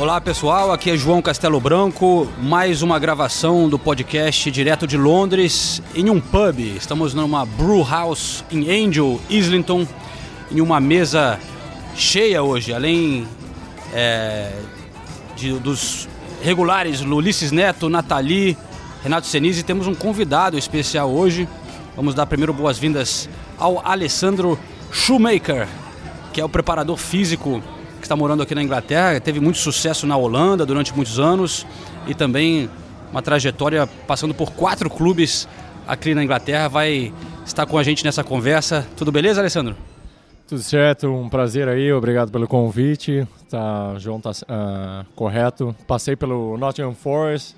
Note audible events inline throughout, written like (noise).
Olá pessoal, aqui é João Castelo Branco, mais uma gravação do podcast direto de Londres em um pub. Estamos numa brew house em Angel, Islington, em uma mesa cheia hoje, além é, de, dos regulares Ulisses Neto, Nathalie, Renato Senise, temos um convidado especial hoje. Vamos dar primeiro boas-vindas ao Alessandro Shoemaker, que é o preparador físico que está morando aqui na Inglaterra, teve muito sucesso na Holanda durante muitos anos e também uma trajetória passando por quatro clubes aqui na Inglaterra. Vai estar com a gente nessa conversa. Tudo beleza, Alessandro? Tudo certo, um prazer aí, obrigado pelo convite. Tá, João tá uh, correto. Passei pelo Nottingham Forest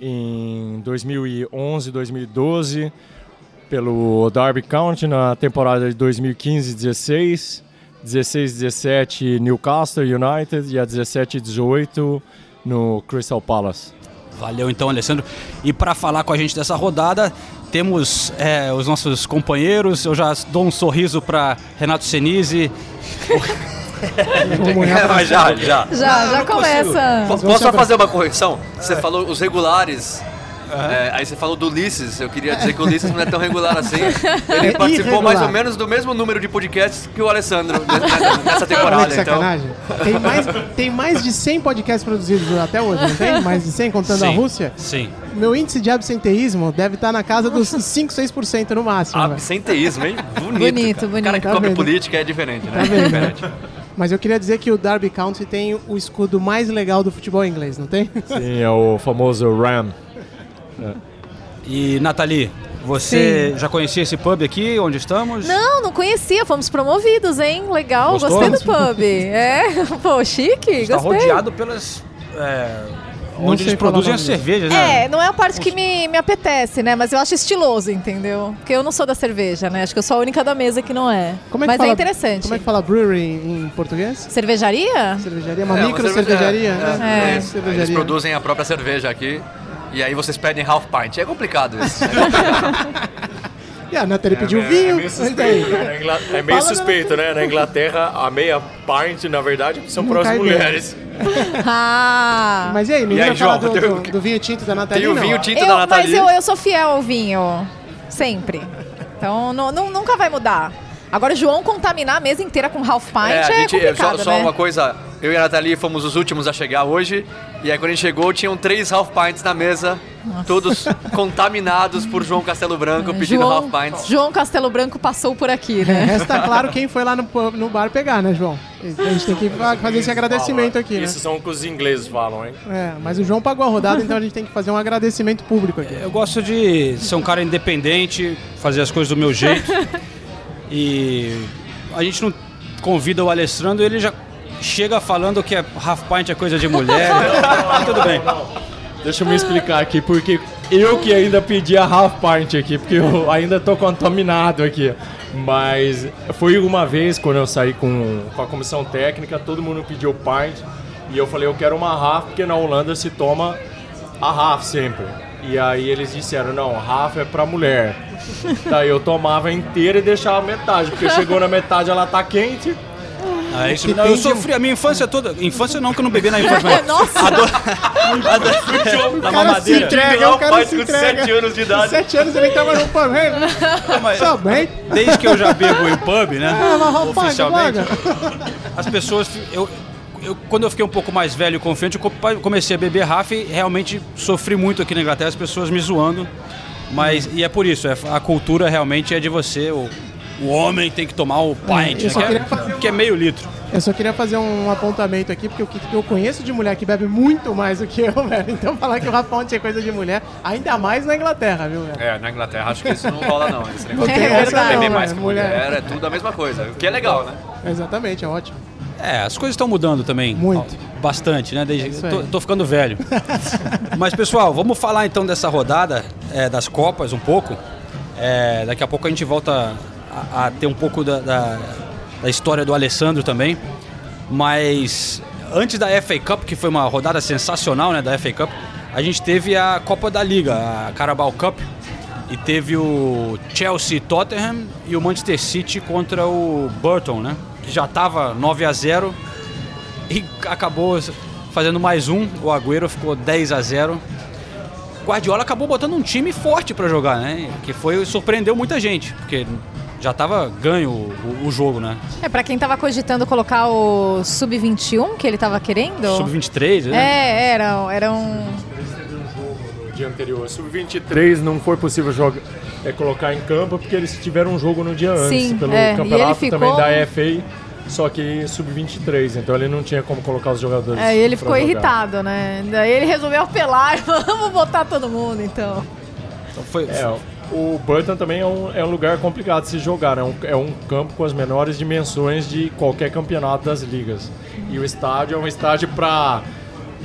em 2011, 2012, pelo Derby County na temporada de 2015-16 16 17 Newcastle United e a 17 18 no Crystal Palace. Valeu então, Alessandro. E para falar com a gente dessa rodada, temos é, os nossos companheiros. Eu já dou um sorriso para Renato Senise. (laughs) Mas já, já. Já, já começa. Posso só fazer uma correção? Você falou os regulares Uhum. É, aí você falou do Ulisses, eu queria dizer que o Ulisses não é tão regular assim. (laughs) Ele é participou irregular. mais ou menos do mesmo número de podcasts que o Alessandro nessa, temporada. Que então. sacanagem. Tem, mais, tem mais de 100 podcasts produzidos até hoje, não tem? Mais de 100 contando sim, a Rússia? Sim. Meu índice de absenteísmo deve estar na casa dos 5, 6% no máximo. Absenteísmo, hein? (laughs) Bonito. Bonito, bonito. O cara que tá come vendo? política é diferente, né? Tá vendo? diferente. Mas eu queria dizer que o Derby County tem o escudo mais legal do futebol inglês, não tem? Sim, é o famoso Ram. É. E Nathalie, você Sim. já conhecia esse pub aqui onde estamos? Não, não conhecia. Fomos promovidos, hein? Legal, Gostou? gostei do pub. É, (laughs) pô, chique, Está gostei. rodeado pelas. é, onde eles produzem disso. cervejas, né? É, não é a parte que me, me apetece, né? Mas eu acho estiloso, entendeu? Porque eu não sou da cerveja, né? Acho que eu sou a única da mesa que não é. Como é que Mas fala, é interessante. Como é que fala brewery em português? Cervejaria? Cervejaria? Uma É, uma micro cerveja- cervejaria? é, né? é. Eles Cervejaria. produzem a própria cerveja aqui. E aí vocês pedem half pint. É complicado isso. (laughs) E a Nathalie pediu é, vinho. É meio mas suspeito, né? É meio suspeito, né? Na Inglaterra, a meia pint, na verdade, são Não para as mulheres. (laughs) Ah! Mas e aí, não E aí, João, do, tem o- do, do vinho tinto da Nathalie, Tem o não? vinho tinto Eu- da mas Nathalie. eu, eu sou fiel ao vinho. Sempre. Então nu- nu- nunca vai mudar. Agora, o João contaminar a mesa inteira com half pint é, a gente, complicado, só, só né? uma coisa, eu e a Nathalie fomos os últimos a chegar hoje. E aí quando a gente chegou, tinham três half pints na mesa, todos (laughs) contaminados por João Castelo Branco pedindo João, half pints. João Castelo Branco passou por aqui, É, né? (laughs) resta claro quem foi lá no, no bar pegar, né, João? A gente tem que fa- fazer esse agradecimento aqui, né? Isso são o que os ingleses falam, hein? É, mas o João pagou a rodada, então a gente tem que fazer um agradecimento público aqui. Eu gosto de ser um cara independente, fazer as coisas do meu jeito. (laughs) e a gente não convida o Alessandro, ele já chega falando que é half pint é coisa de mulher. (laughs) Tudo bem. Deixa eu me explicar aqui, porque eu que ainda pedi a half pint aqui, porque eu ainda tô contaminado aqui. Mas foi uma vez quando eu saí com, com a comissão técnica, todo mundo pediu pint e eu falei, eu quero uma half, porque na Holanda se toma a half sempre. E aí eles disseram, não, half é pra mulher. Daí eu tomava inteira e deixava metade, porque chegou na metade ela tá quente. Ah, isso, não, eu sofri a minha infância toda. Infância não, que eu não bebi na infância. Mas (laughs) Nossa! a dor, (laughs) a dor, da cara se mamadeira. entrega, o cara se com entrega. 7 anos de Com idade. sete anos ele tava no pub, hein? Mas Tá bem? desde que eu já bebo em pub, né? Mas rapaz, oficialmente, as pessoas. Eu, eu, quando eu fiquei um pouco mais velho e confiante, eu co- comecei a beber Rafa e realmente sofri muito aqui na Inglaterra, as pessoas me zoando. Mas, e é por isso, é, a cultura realmente é de você, o, o homem tem que tomar o pint, né, que, é, que é meio litro. Eu só queria fazer um apontamento aqui, porque o que eu conheço de mulher que bebe muito mais do que eu, (laughs) velho. Então falar que o Raponte é coisa de mulher, ainda mais na Inglaterra, viu, velho? É, na Inglaterra acho que isso não rola não. Esse negócio Não de essa (laughs) beber não, mais que mulher. Mulher. é tudo a mesma coisa. O que é legal, né? Exatamente, é ótimo. É, as coisas estão mudando também. Muito. bastante, né? Desde, isso tô, tô ficando velho. (laughs) Mas, pessoal, vamos falar então dessa rodada é, das Copas um pouco. É, daqui a pouco a gente volta a, a ter um pouco da, da, da história do Alessandro também. Mas antes da FA Cup, que foi uma rodada sensacional né, da FA Cup, a gente teve a Copa da Liga, a Carabao Cup. E teve o Chelsea Tottenham e o Manchester City contra o Burton, né? Que já estava 9 a 0 e acabou fazendo mais um. O Agüero ficou 10 a 0. Guardiola acabou botando um time forte para jogar, né? Que foi surpreendeu muita gente, porque já estava ganho o, o- jogo, né? É, pra quem tava cogitando colocar o Sub-21, que ele tava querendo. Sub-23, né? É, era, era um. Dia anterior. Sub-23 não foi possível jogar, é, colocar em campo porque eles tiveram um jogo no dia antes, Sim, pelo é, campeonato ficou- também da FA, só que sub-23, então ele não tinha como colocar os jogadores. É, e ele ficou jogar. irritado, né? Daí ele resolveu apelar e (laughs) falou, vamos botar todo mundo, então. Então foi, É, o Burton também é um, é um lugar complicado de se jogar, né? É um, é um campo com as menores dimensões de qualquer campeonato das ligas. E o estádio é um estádio para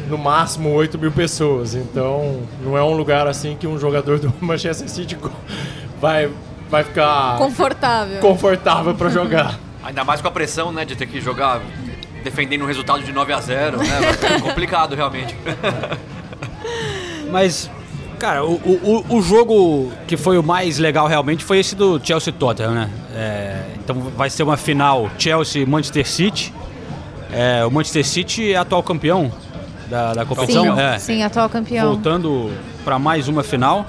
no máximo 8 mil pessoas, então não é um lugar assim que um jogador do (laughs) Manchester City vai, vai ficar Confortável. confortável para jogar. (laughs) Ainda mais com a pressão, né, de ter que jogar defendendo um resultado de 9 a 0 né? Vai ficar (laughs) complicado realmente. Mas, cara, o, o, o- jogo que foi o mais legal realmente foi esse do Chelsea Tottenham, né? É, então vai ser uma final Chelsea e Manchester City. É, o Manchester City é atual campeão da, da competição. Sim, é, sim, atual campeão. voltando para mais uma final.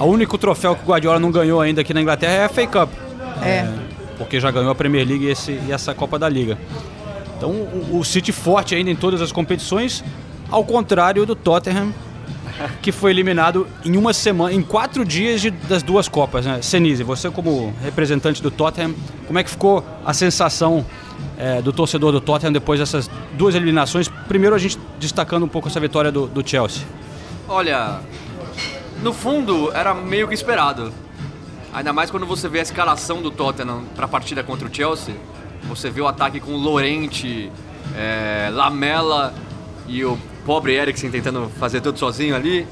O único troféu que o Guardiola não ganhou ainda aqui na Inglaterra é a FA Cup. É. porque já ganhou a Premier League e, esse- e essa Copa da Liga. Então o, o City forte ainda em todas as competições, ao contrário do Tottenham, que foi eliminado em uma semana, em quatro dias de- das duas Copas. Né? Senise, você como representante do Tottenham, como é que ficou a sensação eh, do torcedor do Tottenham depois dessas duas eliminações? Primeiro a gente destacando um pouco essa vitória do, do Chelsea. Olha, no fundo era meio que esperado. Ainda mais quando você vê a escalação do Tottenham para a partida contra o Chelsea. Você vê o ataque com Lorente, é, Lamela e o pobre Eriksen tentando fazer tudo sozinho ali.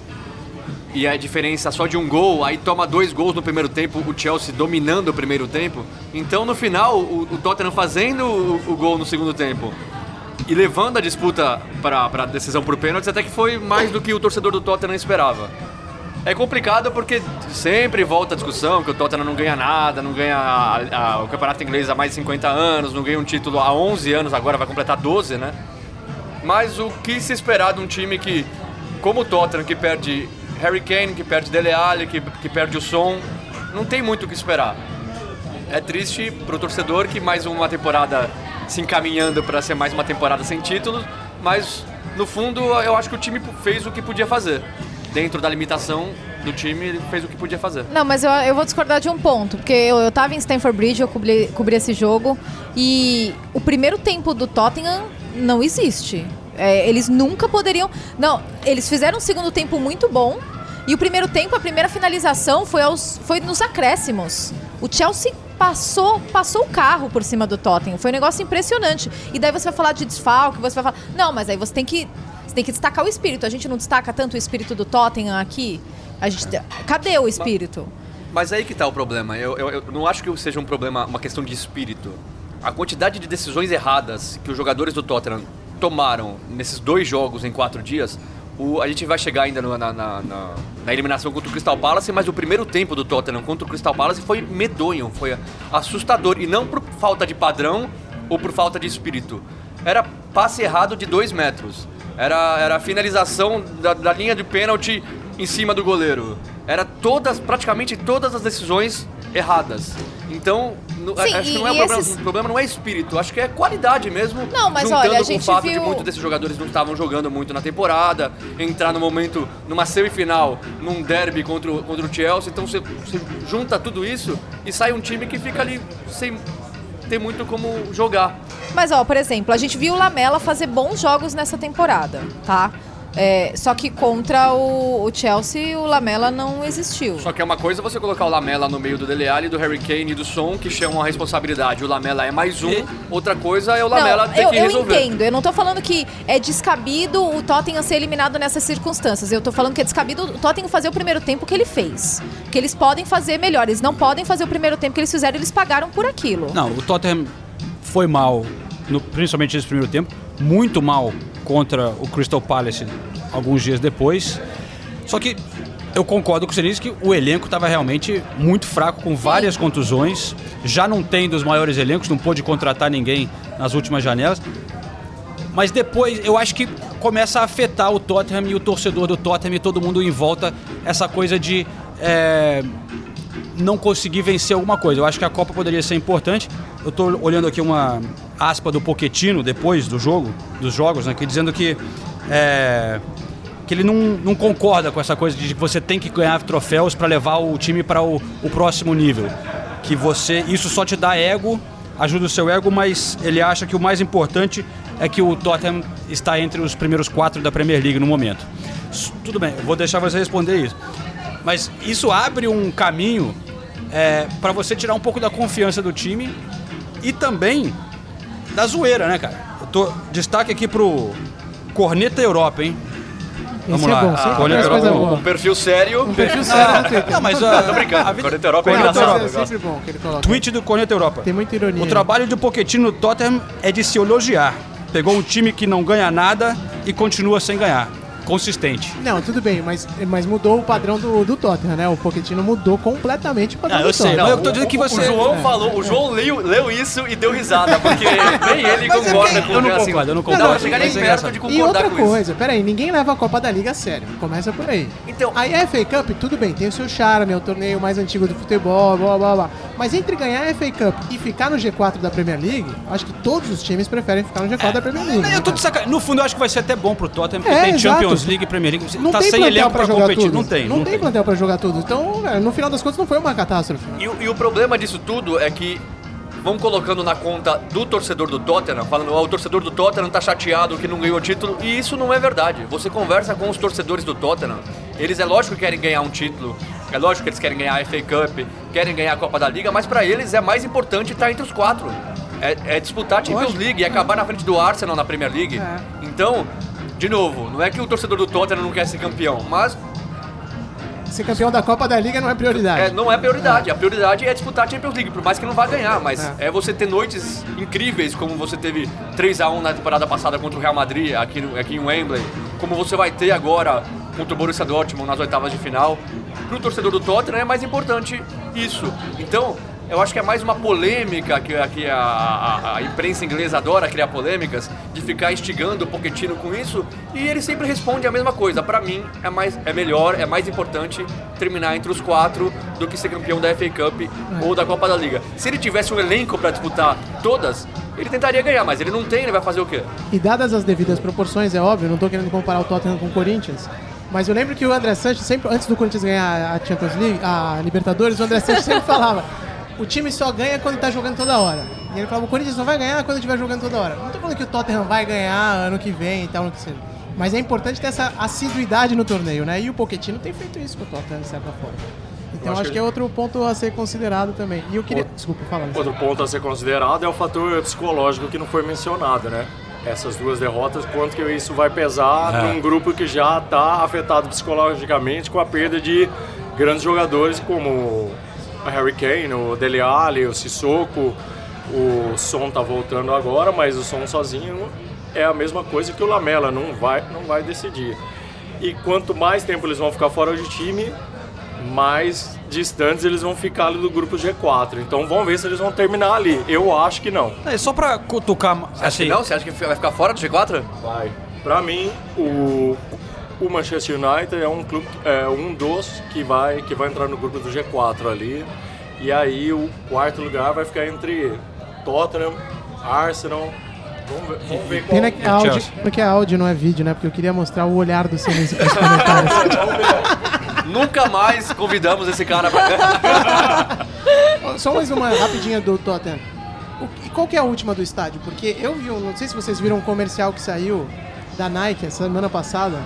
E a diferença só de um gol, aí toma dois gols no primeiro tempo, o Chelsea dominando o primeiro tempo. Então no final, o, o Tottenham fazendo o, o gol no segundo tempo e levando a disputa para a decisão por pênaltis, até que foi mais do que o torcedor do Tottenham esperava. É complicado porque sempre volta a discussão que o Tottenham não ganha nada, não ganha a- a- o campeonato inglês há mais de 50 anos, não ganha um título há 11 anos, agora vai completar 12, né? Mas o que se esperar de um time que, como o Tottenham, que perde Harry Kane, que perde Dele Alli, que, que perde o Son, não tem muito o que esperar. É triste pro torcedor que mais uma temporada se encaminhando para ser mais uma temporada sem títulos, mas no fundo eu acho que o time fez o que podia fazer. Dentro da limitação do time, ele fez o que podia fazer. Não, mas eu, eu vou discordar de um ponto, porque eu, eu tava em Stamford Bridge, eu cobri, cobri esse jogo, e o primeiro tempo do Tottenham não existe. É, eles nunca poderiam. Não, eles fizeram um segundo tempo muito bom, e o primeiro tempo, a primeira finalização foi, aos, foi nos acréscimos. O Chelsea passou, passou o carro por cima do Tottenham. Foi um negócio impressionante. E daí você vai falar de desfalque, você vai falar. Não, mas aí você tem que. Você tem que destacar o espírito. A gente não destaca tanto o espírito do Tottenham aqui. A gente, cadê o espírito? Mas aí que tá o problema. Eu, eu, eu não acho que seja um problema, uma questão de espírito. A quantidade de decisões erradas que os jogadores do Tottenham tomaram nesses dois jogos em quatro dias, o- a gente vai chegar ainda no- na, na- na- na eliminação contra o Crystal Palace, mas o primeiro tempo do Tottenham contra o Crystal Palace foi medonho, foi assustador. E não por falta de padrão ou por falta de espírito. Era passe errado de dois metros. Era, era a finalização da, da linha de pênalti em cima do goleiro. Era todas, praticamente todas as decisões erradas. Então, Sim, acho que não é o problema, esses- o problema não é espírito, acho que é qualidade mesmo. Não, mas juntando olha, a com gente o fato de viu- muitos desses jogadores não estavam jogando muito na temporada, entrar no momento, numa semifinal, num derby contra o, contra o Chelsea, então você, você junta tudo isso e sai um time que fica ali sem ter muito como jogar. Mas, ó, por exemplo, a gente viu o Lamela fazer bons jogos nessa temporada, tá? É, só que contra o, o Chelsea, o Lamela não existiu. Só que é uma coisa você colocar o Lamela no meio do Dele Alli, do Harry Kane e do Son, que chamam a responsabilidade. O Lamela é mais um, E- outra coisa é o Lamela não, ter eu, que eu resolver. entendo. Eu não tô falando que é descabido o Tottenham ser eliminado nessas circunstâncias. Eu tô falando que é descabido o Tottenham fazer o primeiro tempo que ele fez. Que eles podem fazer melhor. Eles não podem fazer o primeiro tempo que eles fizeram, eles pagaram por aquilo. Não, o Tottenham foi mal, no- principalmente nesse primeiro tempo, muito mal contra o Crystal Palace alguns dias depois. Só que eu concordo com o Sinise que o elenco estava realmente muito fraco, com várias contusões. Já não tem dos maiores elencos, não pôde contratar ninguém nas últimas janelas. Mas depois eu acho que começa a afetar o Tottenham e o torcedor do Tottenham e todo mundo em volta essa coisa de é, não conseguir vencer alguma coisa. Eu acho que a Copa poderia ser importante. Eu estou olhando aqui uma aspa do Pochettino depois do jogo, dos jogos, né, que dizendo que é, que ele não, não concorda com essa coisa de que você tem que ganhar troféus para levar o time para o, o próximo nível. Que você isso só te dá ego, ajuda o seu ego, mas ele acha que o mais importante é que o Tottenham está entre os primeiros quatro da Premier League no momento. Tudo bem, vou deixar você responder isso. Mas isso abre um caminho para você tirar um pouco da confiança do time e também da zoeira, né, cara? Eu tô destaque aqui pro Corneta Europa, hein? Vamos Esse é lá. bom, sempre Ah, traz olha, coisa eu- boa. Um perfil sério. Um perfil (laughs) sério no Twitter. Não, mas ah, Tô brincando. a vida- Corneta Europa é engraçado. Europa. é sempre bom que ele coloca. Tweet do Corneta Europa. Tem muita ironia. O trabalho do Pochettino no Tottenham é de se elogiar. Pegou um time que não ganha nada e continua sem ganhar. Consistente. Não, tudo bem, mas, mas mudou o padrão do, do Tottenham, né? O Pochettino mudou completamente o padrão Ah, do eu sei, Tottenham. mas eu tô dizendo que você- O João falou, o João leu, leu isso e deu risada, porque nem (laughs) ele Mas é concorda com Eu não assim, concordo, eu não Não, concordo. não, chegar nem é perto de E concordar outra com isso. coisa, peraí, ninguém leva a Copa da Liga a sério. Começa por aí. Então- Aí a FA Cup, tudo bem, tem o seu charme, é o torneio mais antigo do futebol, blá blá blá. Mas entre ganhar a FA Cup e ficar no G4 da Premier League, acho que todos os times preferem ficar no G4 da Premier League. Não, né, Eu tô de cara? sacanagem. No fundo, eu acho que vai ser até bom pro Tottenham, porque É, tem exato. Champions League e Premier League. Não tá tem sem plantel elenco pra competir. tudo. Não tem. Não, tem plantel pra jogar tudo. Então, velho, no final das contas, não foi uma catástrofe. E, o- e o problema disso tudo é que vão colocando na conta do torcedor do Tottenham, falando, ó, o torcedor do Tottenham tá chateado que não ganhou o título, e isso não é verdade. Você conversa com os torcedores do Tottenham, eles é lógico que querem ganhar um título, é lógico que eles querem ganhar a FA Cup, querem ganhar a Copa da Liga, mas pra eles é mais importante estar entre os quatro. É, é disputar a Champions League e acabar na frente do Arsenal na Premier League. É. Então, de novo, não é que o torcedor do Tottenham não quer ser campeão, mas Ser campeão da Copa da Liga não é prioridade. é, não é prioridade. A prioridade é disputar a Champions League, por mais que não vá ganhar, mas É. é, você ter noites incríveis, como você teve 3x1 na temporada passada contra o Real Madrid, aqui, no- aqui em Wembley, como você vai ter agora contra o Borussia Dortmund nas oitavas de final. Pro torcedor do Tottenham é mais importante isso. Então, eu acho que é mais uma polêmica que, que a, a- a imprensa inglesa adora criar polêmicas, de ficar instigando o Pochettino com isso, e ele sempre responde a mesma coisa. Pra mim, é, mais, é melhor, é mais importante terminar entre os quatro do que ser campeão da FA Cup ou da Copa da Liga. Se ele tivesse um elenco pra disputar todas, ele tentaria ganhar, mas ele não tem, ele vai fazer o quê? E dadas as devidas proporções, é óbvio, não tô querendo comparar o Tottenham com o Corinthians, mas eu lembro que o André Sanches sempre, antes do Corinthians ganhar a Champions League, a Libertadores, o André Sanches sempre (laughs) falava: o time só ganha quando tá jogando toda hora. E ele falava: o Corinthians só vai ganhar quando estiver jogando toda hora. Não tô falando que o Tottenham vai ganhar ano que vem e tal, ano que seja. Mas é importante ter essa assiduidade no torneio, né? E o Pochettino tem feito isso com o Tottenham, de certa forma. Então acho acho que que é outro ponto a ser considerado também. E eu queria. Desculpa, fala. Luiz. Outro ponto a ser considerado é o fator psicológico que não foi mencionado, né? Essas duas derrotas, quanto que isso vai pesar É. num grupo que já está afetado psicologicamente com a perda de grandes jogadores como o Harry Kane, o Dele Alli, o Sissoko, o Son tá voltando agora, mas o Son sozinho é a mesma coisa que o Lamela, não vai, não vai decidir. E quanto mais tempo eles vão ficar fora de time, mais distantes eles vão ficar ali do grupo G4. Então vamos ver se eles vão terminar ali. Eu acho que não. É, só pra cutucar. Assim, Não? Você acha que vai ficar fora do G4? Vai. Pra mim, o, o Manchester United é um clube, é um dos que vai que vai entrar no grupo do G4 ali. E aí o quarto lugar vai ficar entre Tottenham, Arsenal. Vamos ver, vamos ver qual. Pena que a áudio, Chelsea. porque a áudio não é vídeo, né? Porque eu queria mostrar o olhar do Sinise (laughs) com os comentários. Nunca mais convidamos esse cara pra. (laughs) Só mais uma rapidinha do Tottenham. O- E qual que é a última do estádio? Porque eu vi, um, não sei se vocês viram um comercial que saiu da Nike essa semana passada,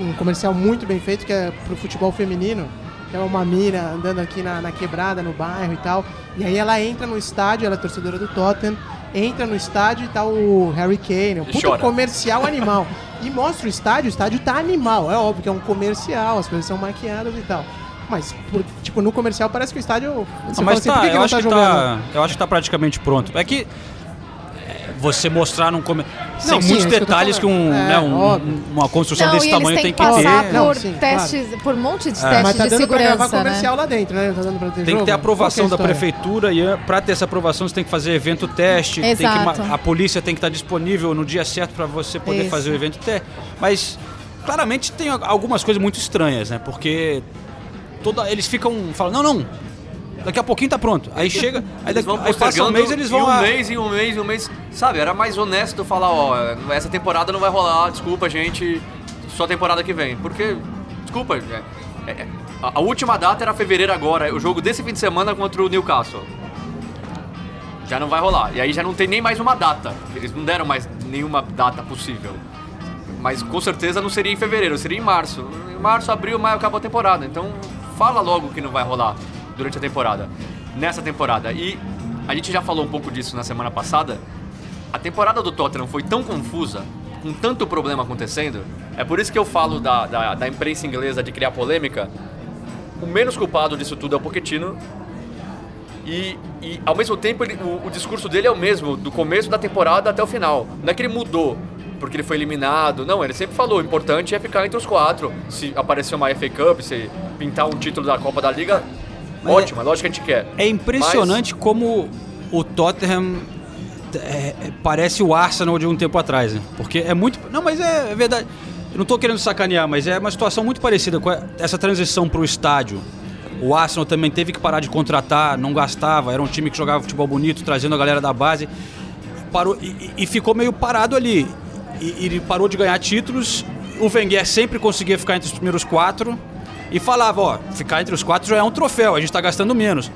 um comercial muito bem feito que é pro futebol feminino. Que é uma mina andando aqui na, na quebrada, no bairro e tal. E aí ela entra no estádio, ela é torcedora do Tottenham, entra no estádio e tá o Harry Kane, um puta chora. comercial (laughs) animal. E mostra o estádio, o estádio tá animal. É óbvio que é um comercial, as coisas são maquiadas e tal. Mas, por- tipo, no comercial parece que o estádio. Você Ah, mas assim, tá, por que, que eu, acho tá que tá, eu acho que tá praticamente pronto. É que você mostrar num come... Tem sim, muitos é isso que detalhes que, um, falando. né, É, um- uma construção Não, desse tamanho tem que que ter. Não, por sim, testes, por um monte de É. testes Mas tá de dando pra gravar segurança, né? comercial lá dentro, né? Não tá dando pra ter Tem que jogo? ter aprovação da que é prefeitura e para ter essa aprovação você tem que fazer evento teste, tem que Exato. ma- a polícia tem que estar disponível no dia certo para você poder Isso. fazer o evento teste. Mas claramente tem al- algumas coisas muito estranhas, né? Porque toda, eles ficam falando, não, não, daqui a pouquinho tá pronto. Aí chega, aí, daqui, aí passa um mês eles vão e um a- mês, e um mês, e um mês. Sabe, era mais honesto falar, ó, essa temporada não vai rolar, desculpa, gente, só temporada que vem. Porque, desculpa, é, é, a, a última data era fevereiro agora, o jogo desse fim de semana contra o Newcastle. Já não vai rolar. E aí já não tem nem mais uma data. Eles não deram mais nenhuma data possível. Mas com certeza não seria em fevereiro, seria em março. Em março, abril, maio acaba a temporada. Então fala logo que não vai rolar durante a temporada. Nessa temporada. E a gente já falou um pouco disso na semana passada. A temporada do Tottenham foi tão confusa, com tanto problema acontecendo. É por isso que eu falo da, da, da imprensa inglesa de criar polêmica. O menos culpado disso tudo é o Pochettino. E, e, ao mesmo tempo ele- o, o discurso dele é o mesmo, do começo da temporada até o final. Não é que ele mudou porque ele foi eliminado. Não, ele sempre falou, o importante é ficar entre os quatro. Se aparecer uma FA Cup, se pintar um título da Copa da Liga, Mas ótimo, é lógico que a gente quer. É impressionante como o Tottenham é, parece o Arsenal de um tempo atrás, né? Porque é muito. Não, mas é, é verdade. Eu não tô querendo sacanear, mas é uma situação muito parecida com essa transição pro estádio. O Arsenal também teve que parar de contratar, não gastava, era um time que jogava futebol bonito, trazendo a galera da base. Parou, e, e- ficou meio parado ali. E, e ele parou de ganhar títulos. O Wenger sempre conseguia ficar entre os primeiros quatro. E falava, ó, ficar entre os quatro já é um troféu, a gente tá gastando menos.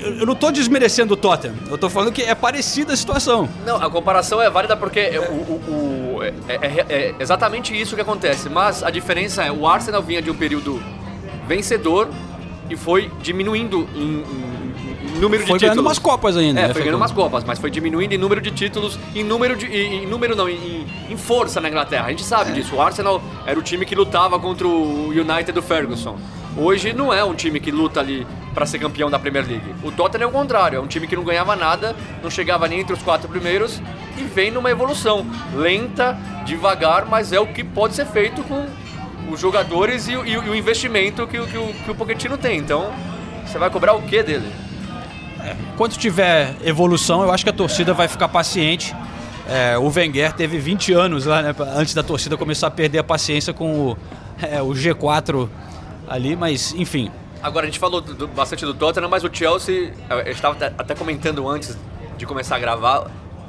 Eu não tô desmerecendo o Tottenham, eu tô falando que é parecida a situação. Não, a comparação é válida porque é, o, o- o- é- é- é exatamente isso que acontece. Mas a diferença é, o Arsenal vinha de um período vencedor e foi diminuindo em- em número Foi de ganhando títulos. umas copas ainda. É, né? foi ganhando umas copas, mas foi diminuindo em número de títulos, em número de. em, em número não, em, em força na Inglaterra. A gente sabe disso. O Arsenal era o time que lutava contra o United do Ferguson. Hoje não é um time que luta ali para ser campeão da Premier League. O Tottenham é o contrário, é um time que não ganhava nada, não chegava nem entre os quatro primeiros e vem numa evolução lenta, devagar, mas é o que pode ser feito com os jogadores e, o- e e o investimento que, o- que, o, que o Pochettino tem. Então, você vai cobrar o que dele? Enquanto tiver evolução, eu acho que a torcida vai ficar paciente. É, o Wenger teve 20 anos lá, né, antes da torcida começar a perder a paciência com o, é, o G4 ali, mas enfim. Agora, a gente falou do- bastante do Tottenham, mas o Chelsea, eu estava até, até comentando antes de começar a gravar,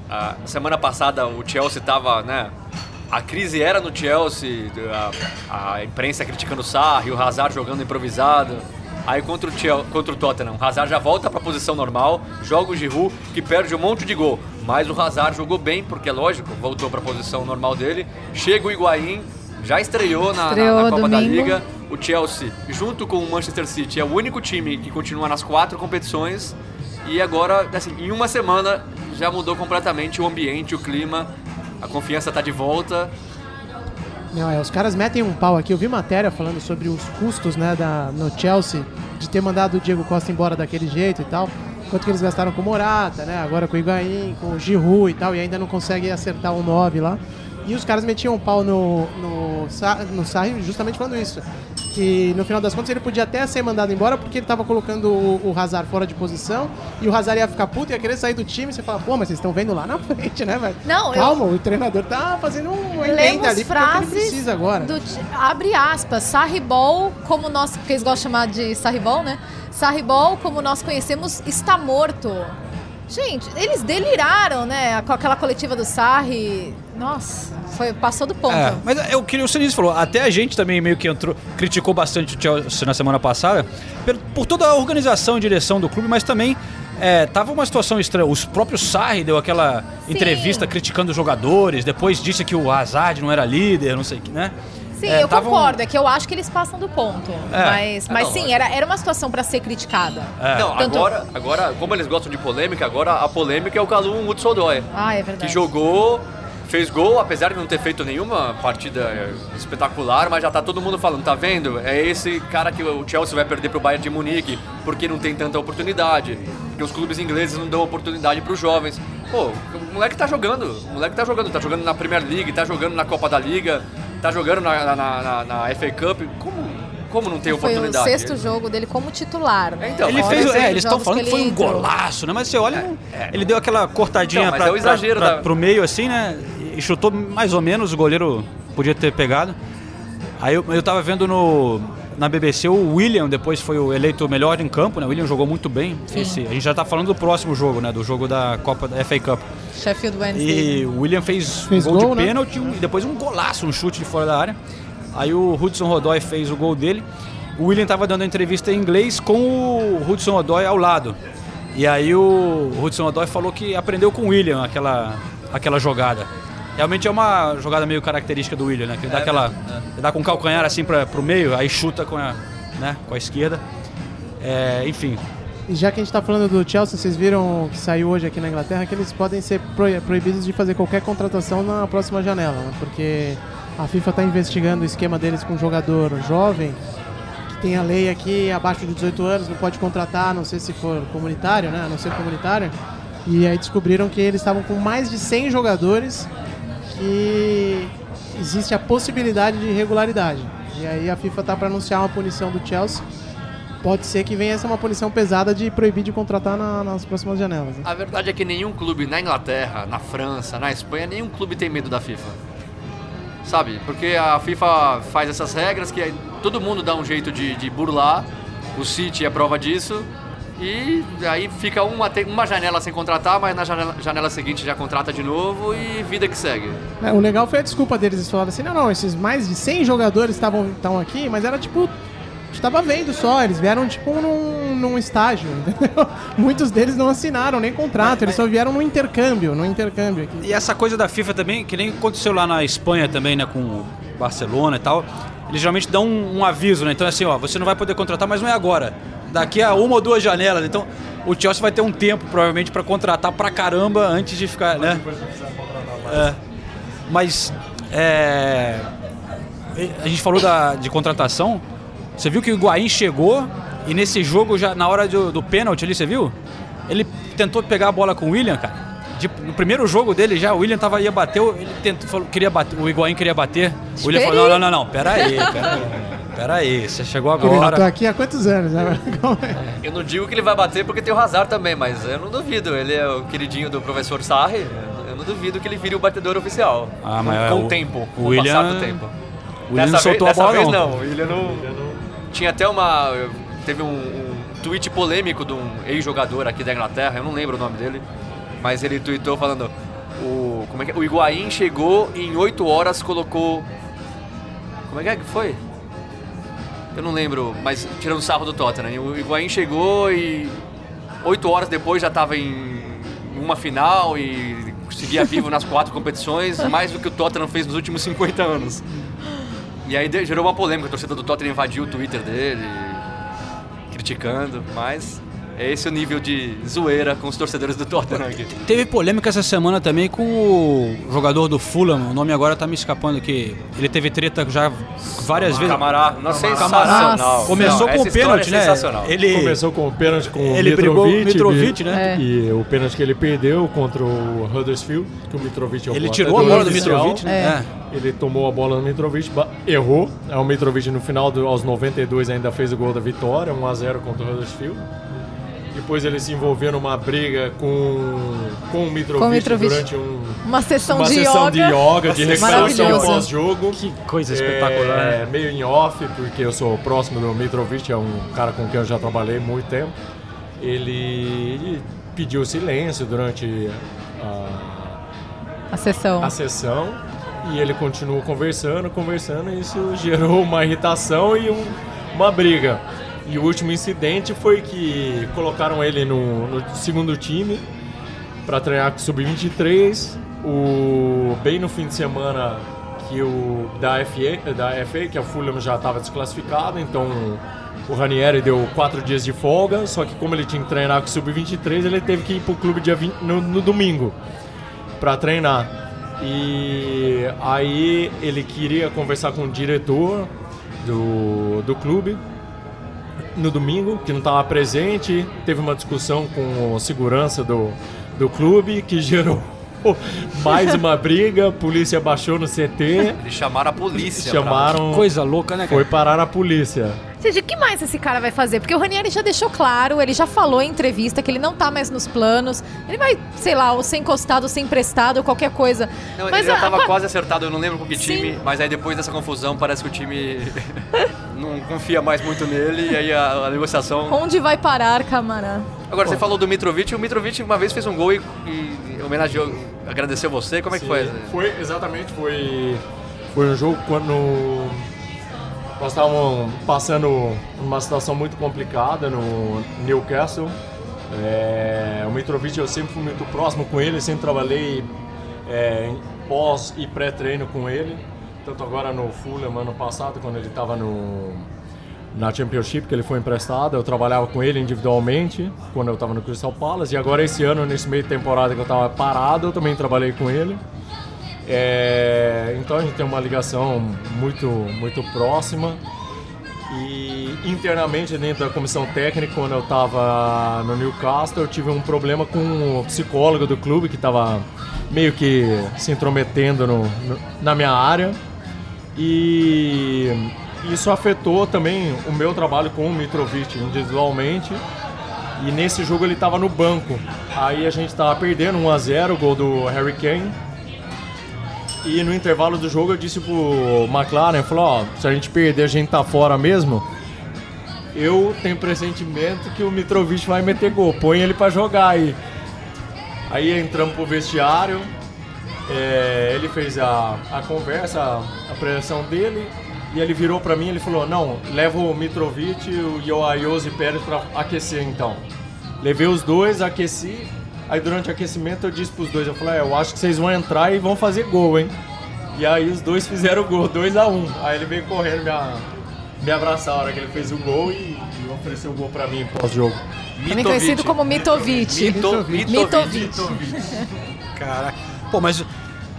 a semana passada o Chelsea estava, né, a crise era no Chelsea, a, a imprensa criticando o Sarri, o Hazard jogando improvisado. Aí contra o, Chel- contra o Tottenham, o Hazard já volta para a posição normal, joga o Giroud, que perde um monte de gol. Mas o Hazard jogou bem, porque é lógico, voltou para a posição normal dele. Chega o Higuaín, já estreou na, na- Estreou na Copa da domingo. Liga. O Chelsea, junto com o Manchester City, é o único time que continua nas quatro competições. E agora, assim, em uma semana já mudou completamente o ambiente, o clima, a confiança tá de volta. Não, é, os caras metem um pau aqui. Eu vi matéria falando sobre os custos, né, da, no Chelsea, de ter mandado o Diego Costa embora daquele jeito e tal. Quanto que eles gastaram com o Morata, né? Agora com o Higuaín, com o Giroud e tal, e ainda não conseguem acertar o 9 lá. E os caras metiam um pau no, no, no Sarri justamente falando isso. Que no final das contas ele podia até ser mandado embora porque ele tava colocando o, o Hazard fora de posição e o Hazard ia ficar puto e ia querer sair do time. Você fala, pô, mas vocês estão vendo lá na (laughs) frente, né, velho? Não, eu- Calma, o treinador tá fazendo um Lemos ali porque é o que ele frases precisa agora. do abre aspas, Sarribol, como nós, porque eles gostam de chamar de Sarribol, né? Sarribol, como nós conhecemos, está morto. Gente, eles deliraram, né? Com aquela coletiva do Sarri. Nossa, foi, passou do ponto. É, mas é o que o Sinistro falou, até a gente também meio que entrou, criticou bastante o Chelsea na semana passada, por, por toda a organização e direção do clube, mas também é, tava uma situação estranha. Os próprios Sarri deu aquela Sim. entrevista criticando os jogadores, depois disse que o Hazard não era líder, não sei o que, né? Sim, É, eu tavam- concordo. É que eu acho que eles passam do ponto. É. Mas, Ah, mas não, sim, era, era uma situação pra ser criticada. É. Não, Tanto- agora, agora, como eles gostam de polêmica, agora a polêmica é o Kalum Hudson-Odoi. Ah, é que verdade. jogou, fez gol, apesar de não ter feito nenhuma partida é, espetacular, mas já tá todo mundo falando, tá vendo? É esse cara que o Chelsea vai perder pro Bayern de Munique, porque não tem tanta oportunidade, porque os clubes ingleses não dão oportunidade pros jovens. Pô, o moleque tá jogando, o moleque tá jogando, tá jogando na Premier League, tá jogando na Copa da Liga, tá jogando na, na, na- na FA Cup, como, como não tem Foi o oportunidade? sexto jogo dele como titular. né? Então, Ele fez, é, eles estão falando que, que foi um entrou. golaço, né? Mas você olha, ele deu aquela cortadinha Então, pra, é o exagero pra, pra, da- pro meio assim, né? E chutou mais ou menos, o goleiro podia ter pegado. Aí eu, eu tava vendo no, na BBC o William, depois foi o eleito melhor em campo, né? O William jogou muito bem. Esse, a gente já tá falando do próximo jogo, né? Do jogo da Copa da FA Cup. Sheffield Wednesday. E o William fez, Fez um gol, gol, de né? pênalti um- e depois um golaço, um chute de fora da área. Aí o Hudson Rodói fez o gol dele. O William estava dando a entrevista em inglês com o Hudson Rodói ao lado. E aí o Hudson Rodói falou que aprendeu com o William aquela, aquela jogada. Realmente é uma jogada meio característica do William, né? Que ele dá aquela. Ele dá com o calcanhar assim para pro meio, aí chuta com a, né, com a esquerda. É, enfim, já que a gente tá falando do Chelsea, vocês viram que saiu hoje aqui na Inglaterra que eles podem ser pro- proibidos de fazer qualquer contratação na próxima janela, né? Porque a FIFA está investigando o esquema deles com um jogador jovem, que tem a lei aqui abaixo de 18 anos, não pode contratar, não sei se for comunitário, né? A não ser comunitário. E aí descobriram que eles estavam com mais de 100 jogadores que existe a possibilidade de irregularidade. E aí a FIFA tá para anunciar uma punição do Chelsea. Pode ser que venha essa uma punição pesada de proibir de contratar na- nas próximas janelas. né? A verdade é que nenhum clube na Inglaterra, na França, na Espanha, nenhum clube tem medo da FIFA. Sabe? Porque a FIFA faz essas regras que todo mundo dá um jeito de, de burlar. O City é prova disso. E aí fica uma, uma janela sem contratar, mas na janela, janela seguinte já contrata de novo e vida que segue. É, o legal foi a desculpa deles. Eles falaram assim: não, não, esses mais de 100 jogadores estavam estavam aqui, mas era tipo. Estava vendo só, eles vieram tipo num, num estágio, (laughs) entendeu? Muitos deles não assinaram nem contrato, eles só vieram no intercâmbio, no intercâmbio aqui. E essa coisa da FIFA também, que nem aconteceu lá na Espanha também, né, com o Barcelona e tal, eles geralmente dão um, um aviso, né? Então assim, ó, você não vai poder contratar, mas não é agora. Daqui a uma ou duas janelas. Então, o Chelsea vai ter um tempo, provavelmente, para contratar pra caramba antes de ficar, né? É. Mas é, a gente falou da, de contratação. Você viu que o Higuaín chegou e nesse jogo, já na hora do, do pênalti ali, você viu? Ele tentou pegar a bola com o William, cara. De- no primeiro jogo dele já, o William tava, ia bater, ele tentou, falou, queria bater, o Higuaín queria bater. O William falou, não, não, não, não, pera (laughs) aí, pera aí. Pera aí, você chegou Querido, eu tô agora. aqui há quantos anos? né? (laughs) Calma aí. Eu não digo que ele vai bater porque tem o Hazard também, mas eu não duvido. Ele é o queridinho do professor Sarri. Eu não duvido que ele vire o batedor oficial. Ah, mas com o- o tempo, o com William- o passar do tempo. O William não Dessa vez- soltou a dessa bola, vez não. não. O William não, Tinha até uma. Teve um, um tweet polêmico de um ex-jogador aqui da Inglaterra, eu não lembro o nome dele, mas ele tweetou falando. O, como é que é? O Higuaín chegou e em 8 horas colocou. Como é que é que foi? Eu não lembro, mas tirando sarro do Tottenham. O Higuaín chegou e 8 horas depois já estava em uma final e seguia vivo nas quatro competições, mais do que o Tottenham fez nos últimos 50 anos. E aí gerou uma polêmica, a torcida do Tottenham invadiu o Twitter dele, criticando, mas é esse o nível de zoeira com os torcedores do Tottenham aqui. Teve polêmica essa semana também com o jogador do Fulham, o nome agora tá me escapando aqui. Ele teve treta já várias vezes. Camará, nossa, Camará. sensacional. Começou Não, com o pênalti, história é né? Ele, Começou com o pênalti com o ele brigou com o Mitrovic. Mitrovic, né? É. E o pênalti que ele perdeu contra o Huddersfield, que o Mitrovic é o Ele tirou a bola do. Mitrovic, né? É. Ele tomou a bola do Mitrovic, errou. É, O Mitrovic no final, do, aos 92, ainda fez o gol da vitória, 1x0 contra o Huddersfield. Depois ele se envolveu numa briga com, com o Mitrovic, Com o Mitrovic. durante um, Uma sessão uma de sessão yoga. de yoga, de recuperação pós-jogo. Que coisa espetacular. É, meio em off, porque eu sou próximo do Mitrovic, é um cara com quem eu já trabalhei muito tempo. Ele pediu silêncio durante a, A sessão. a sessão e ele continuou conversando, conversando, e isso gerou uma irritação e um- uma briga. E o último incidente foi que colocaram ele no, no segundo time para treinar com o Sub-23. O, bem no fim de semana que o da FA, da FA que o Fulham já estava desclassificado, então o Ranieri deu quatro dias de folga, só que como ele tinha que treinar com o Sub-23, ele teve que ir pro clube dia 20 no, no domingo para treinar. E aí ele queria conversar com o diretor do, do clube no domingo, que não estava presente, teve uma discussão com o segurança do, do clube, que gerou (laughs) mais uma briga, a polícia baixou no CT, Eles chamaram a polícia. chamaram... Coisa louca, né, cara? Foi parar na polícia. Ou seja, o que mais esse cara vai fazer? Porque o Ranieri já deixou claro, ele já falou em entrevista que ele não tá mais nos planos. Ele vai, sei lá, ou ser encostado, ou ser emprestado, ou qualquer coisa. Não, Mas ele já a- tava a- quase acertado, eu não lembro com que Sim. time, mas aí depois dessa confusão parece que o time (laughs) não confia mais muito nele e aí a, a negociação. Onde vai parar, camarada? Agora você falou do Mitrovic, o Mitrovic uma vez fez um gol e, e homenageou, agradeceu você, como é que foi? Foi, exatamente, foi, foi um jogo quando nós estávamos passando uma situação muito complicada no Newcastle. É, o Mitrovic eu sempre fui muito próximo com ele, sempre trabalhei é, pós e pré-treino com ele. Tanto agora no Fulham, ano passado, quando ele estava no, na Championship, que ele foi emprestado, eu trabalhava com ele individualmente, quando eu estava no Crystal Palace. E agora esse ano, nesse meio de temporada que eu estava parado, eu também trabalhei com ele. É, então a gente tem uma ligação muito, muito próxima. E internamente dentro da comissão técnica, quando eu estava no Newcastle, eu tive um problema com o psicólogo do clube que estava meio que se intrometendo no- no- na minha área. E isso afetou também o meu trabalho com o Mitrovic individualmente. E nesse jogo ele estava no banco. Aí a gente estava perdendo 1 a 0 o gol do Harry Kane. E no intervalo do jogo eu disse pro McLaren, falou, ó, se a gente perder a gente tá fora mesmo. Eu tenho pressentimento que o Mitrovic vai meter gol, põe ele pra jogar aí. Aí entramos pro vestiário, é, ele fez a, a conversa, a apresentação dele, e ele virou pra mim ele falou, não, leva o Mitrovic e o Ayoze Pérez pra aquecer então. Levei os dois, aqueci, aí durante o aquecimento eu disse pros dois, eu falei, é, eu acho que vocês vão entrar e vão fazer gol, hein? E aí os dois fizeram o gol, 2 a 1 um. Aí ele veio correndo me, me abraçar a hora que ele fez o gol e, e ofereceu o gol pra mim pós-jogo. Também conhecido como Mitovic. Mito, Mitovic. Caraca. Pô, mas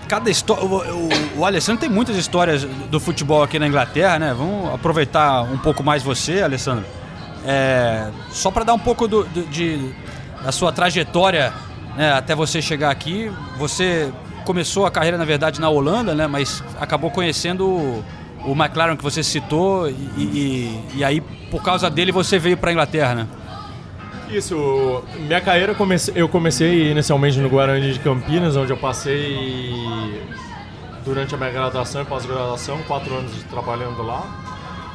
cada história. O, o, o Alessandro tem muitas histórias do futebol aqui na Inglaterra, né? Vamos aproveitar um pouco mais você, Alessandro. É, só para dar um pouco do, do- de, da sua trajetória né, até você chegar aqui. Você começou a carreira, na verdade, na Holanda, né? Mas acabou conhecendo o, o McLaren que você citou e, e, e aí, por causa dele, você veio para Inglaterra, né? Isso, minha carreira comece- eu comecei inicialmente no Guarani de Campinas, onde eu passei durante a minha graduação e pós-graduação, quatro anos trabalhando lá.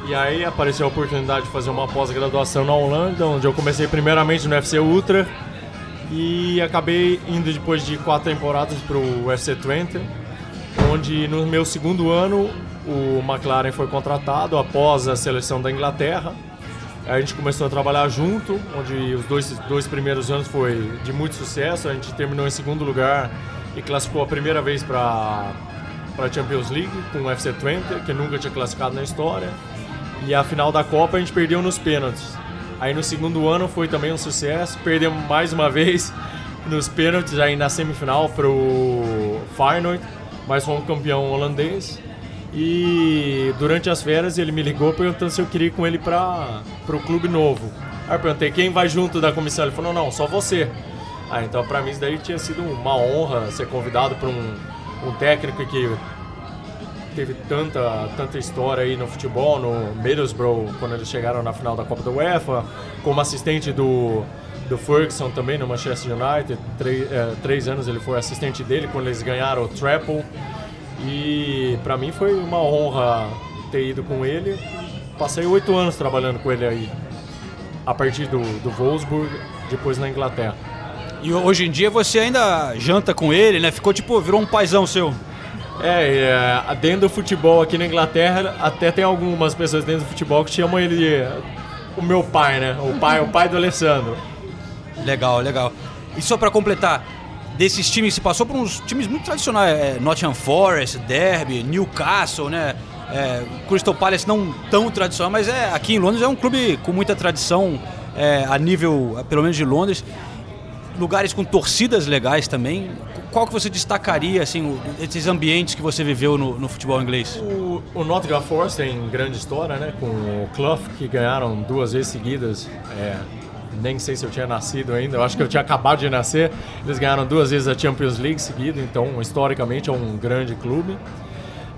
E aí apareceu a oportunidade de fazer uma pós-graduação na Holanda, onde eu comecei primeiramente no FC Ultra e acabei indo depois de quatro temporadas para o FC Twente, onde no meu segundo ano o McLaren foi contratado após a seleção da Inglaterra. A gente começou a trabalhar junto, onde os dois, dois primeiros anos foi de muito sucesso. A gente terminou em segundo lugar e classificou a primeira vez para a Champions League com o FC Twente, que nunca tinha classificado na história. E a final da Copa a gente perdeu nos pênaltis. Aí no segundo ano foi também um sucesso, perdemos mais uma (laughs) vez nos pênaltis aí na semifinal para o Feyenoord, mas fomos campeão holandês. E durante as férias ele me ligou perguntando se eu queria ir com ele para o clube novo. Aí eu perguntei quem vai junto da comissão. Ele falou: não, só você. Ah, então para mim isso daí tinha sido uma honra ser convidado por um, um técnico que teve tanta, tanta história aí no futebol, no Middlesbrough, quando eles chegaram na final da Copa da UEFA, como assistente do, do Ferguson também no Manchester United. Três, eh, três anos ele foi assistente dele quando eles ganharam o Treble. E para mim foi uma honra ter ido com ele. Passei oito anos trabalhando com ele aí, a partir do, do Wolfsburg, depois na Inglaterra. E hoje em dia você ainda janta com ele, né? Ficou tipo, virou um paizão seu. É, é, dentro do futebol aqui na Inglaterra, até tem algumas pessoas dentro do futebol que chamam ele de o meu pai, né? O pai, o pai do Alessandro. Legal, legal. E só pra completar, desses times, você passou por uns times muito tradicionais, é, Nottingham Forest, Derby, Newcastle, né? É, Crystal Palace não tão tradicional, mas é aqui em Londres é um clube com muita tradição é, a nível, pelo menos de Londres. Lugares com torcidas legais também. Qual que você destacaria, assim, esses ambientes que você viveu no, no futebol inglês? O, o Nottingham Forest tem grande história, né? Com o Clough, que ganharam duas vezes seguidas. É, nem sei se eu tinha nascido ainda, eu acho que eu tinha acabado de nascer. Eles ganharam duas vezes a Champions League seguida, então historicamente é um grande clube.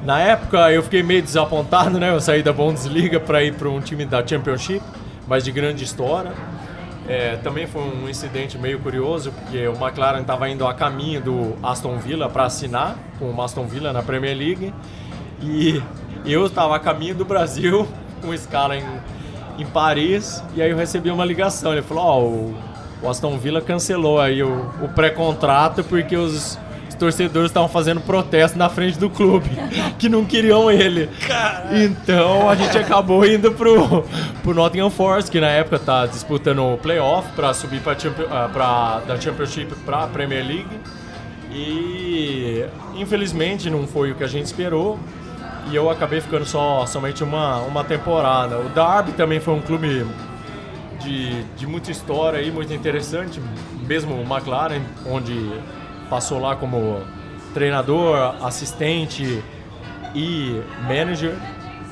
Na época eu fiquei meio desapontado, né? Eu saí da Bundesliga para ir para um time da Championship, mas de grande história. É, também foi um incidente meio curioso, porque o McLaren estava indo a caminho do Aston Villa para assinar com o Aston Villa na Premier League. E eu estava a caminho do Brasil (laughs) com escala em, em Paris. E aí eu recebi uma ligação. Ele falou: Ó, o, o Aston Villa cancelou aí o, o pré-contrato porque os torcedores estavam fazendo protesto na frente do clube, (laughs) que não queriam ele. Então a gente acabou indo pro, pro Nottingham Forest, que na época tá disputando o playoff para subir pra, ah, pra, da Championship para Premier League. E infelizmente não foi o que a gente esperou. E eu acabei ficando só somente uma, uma temporada. O Derby também foi um clube de, de muita história e muito interessante, mesmo o McLaren, onde passou lá como treinador, assistente e manager.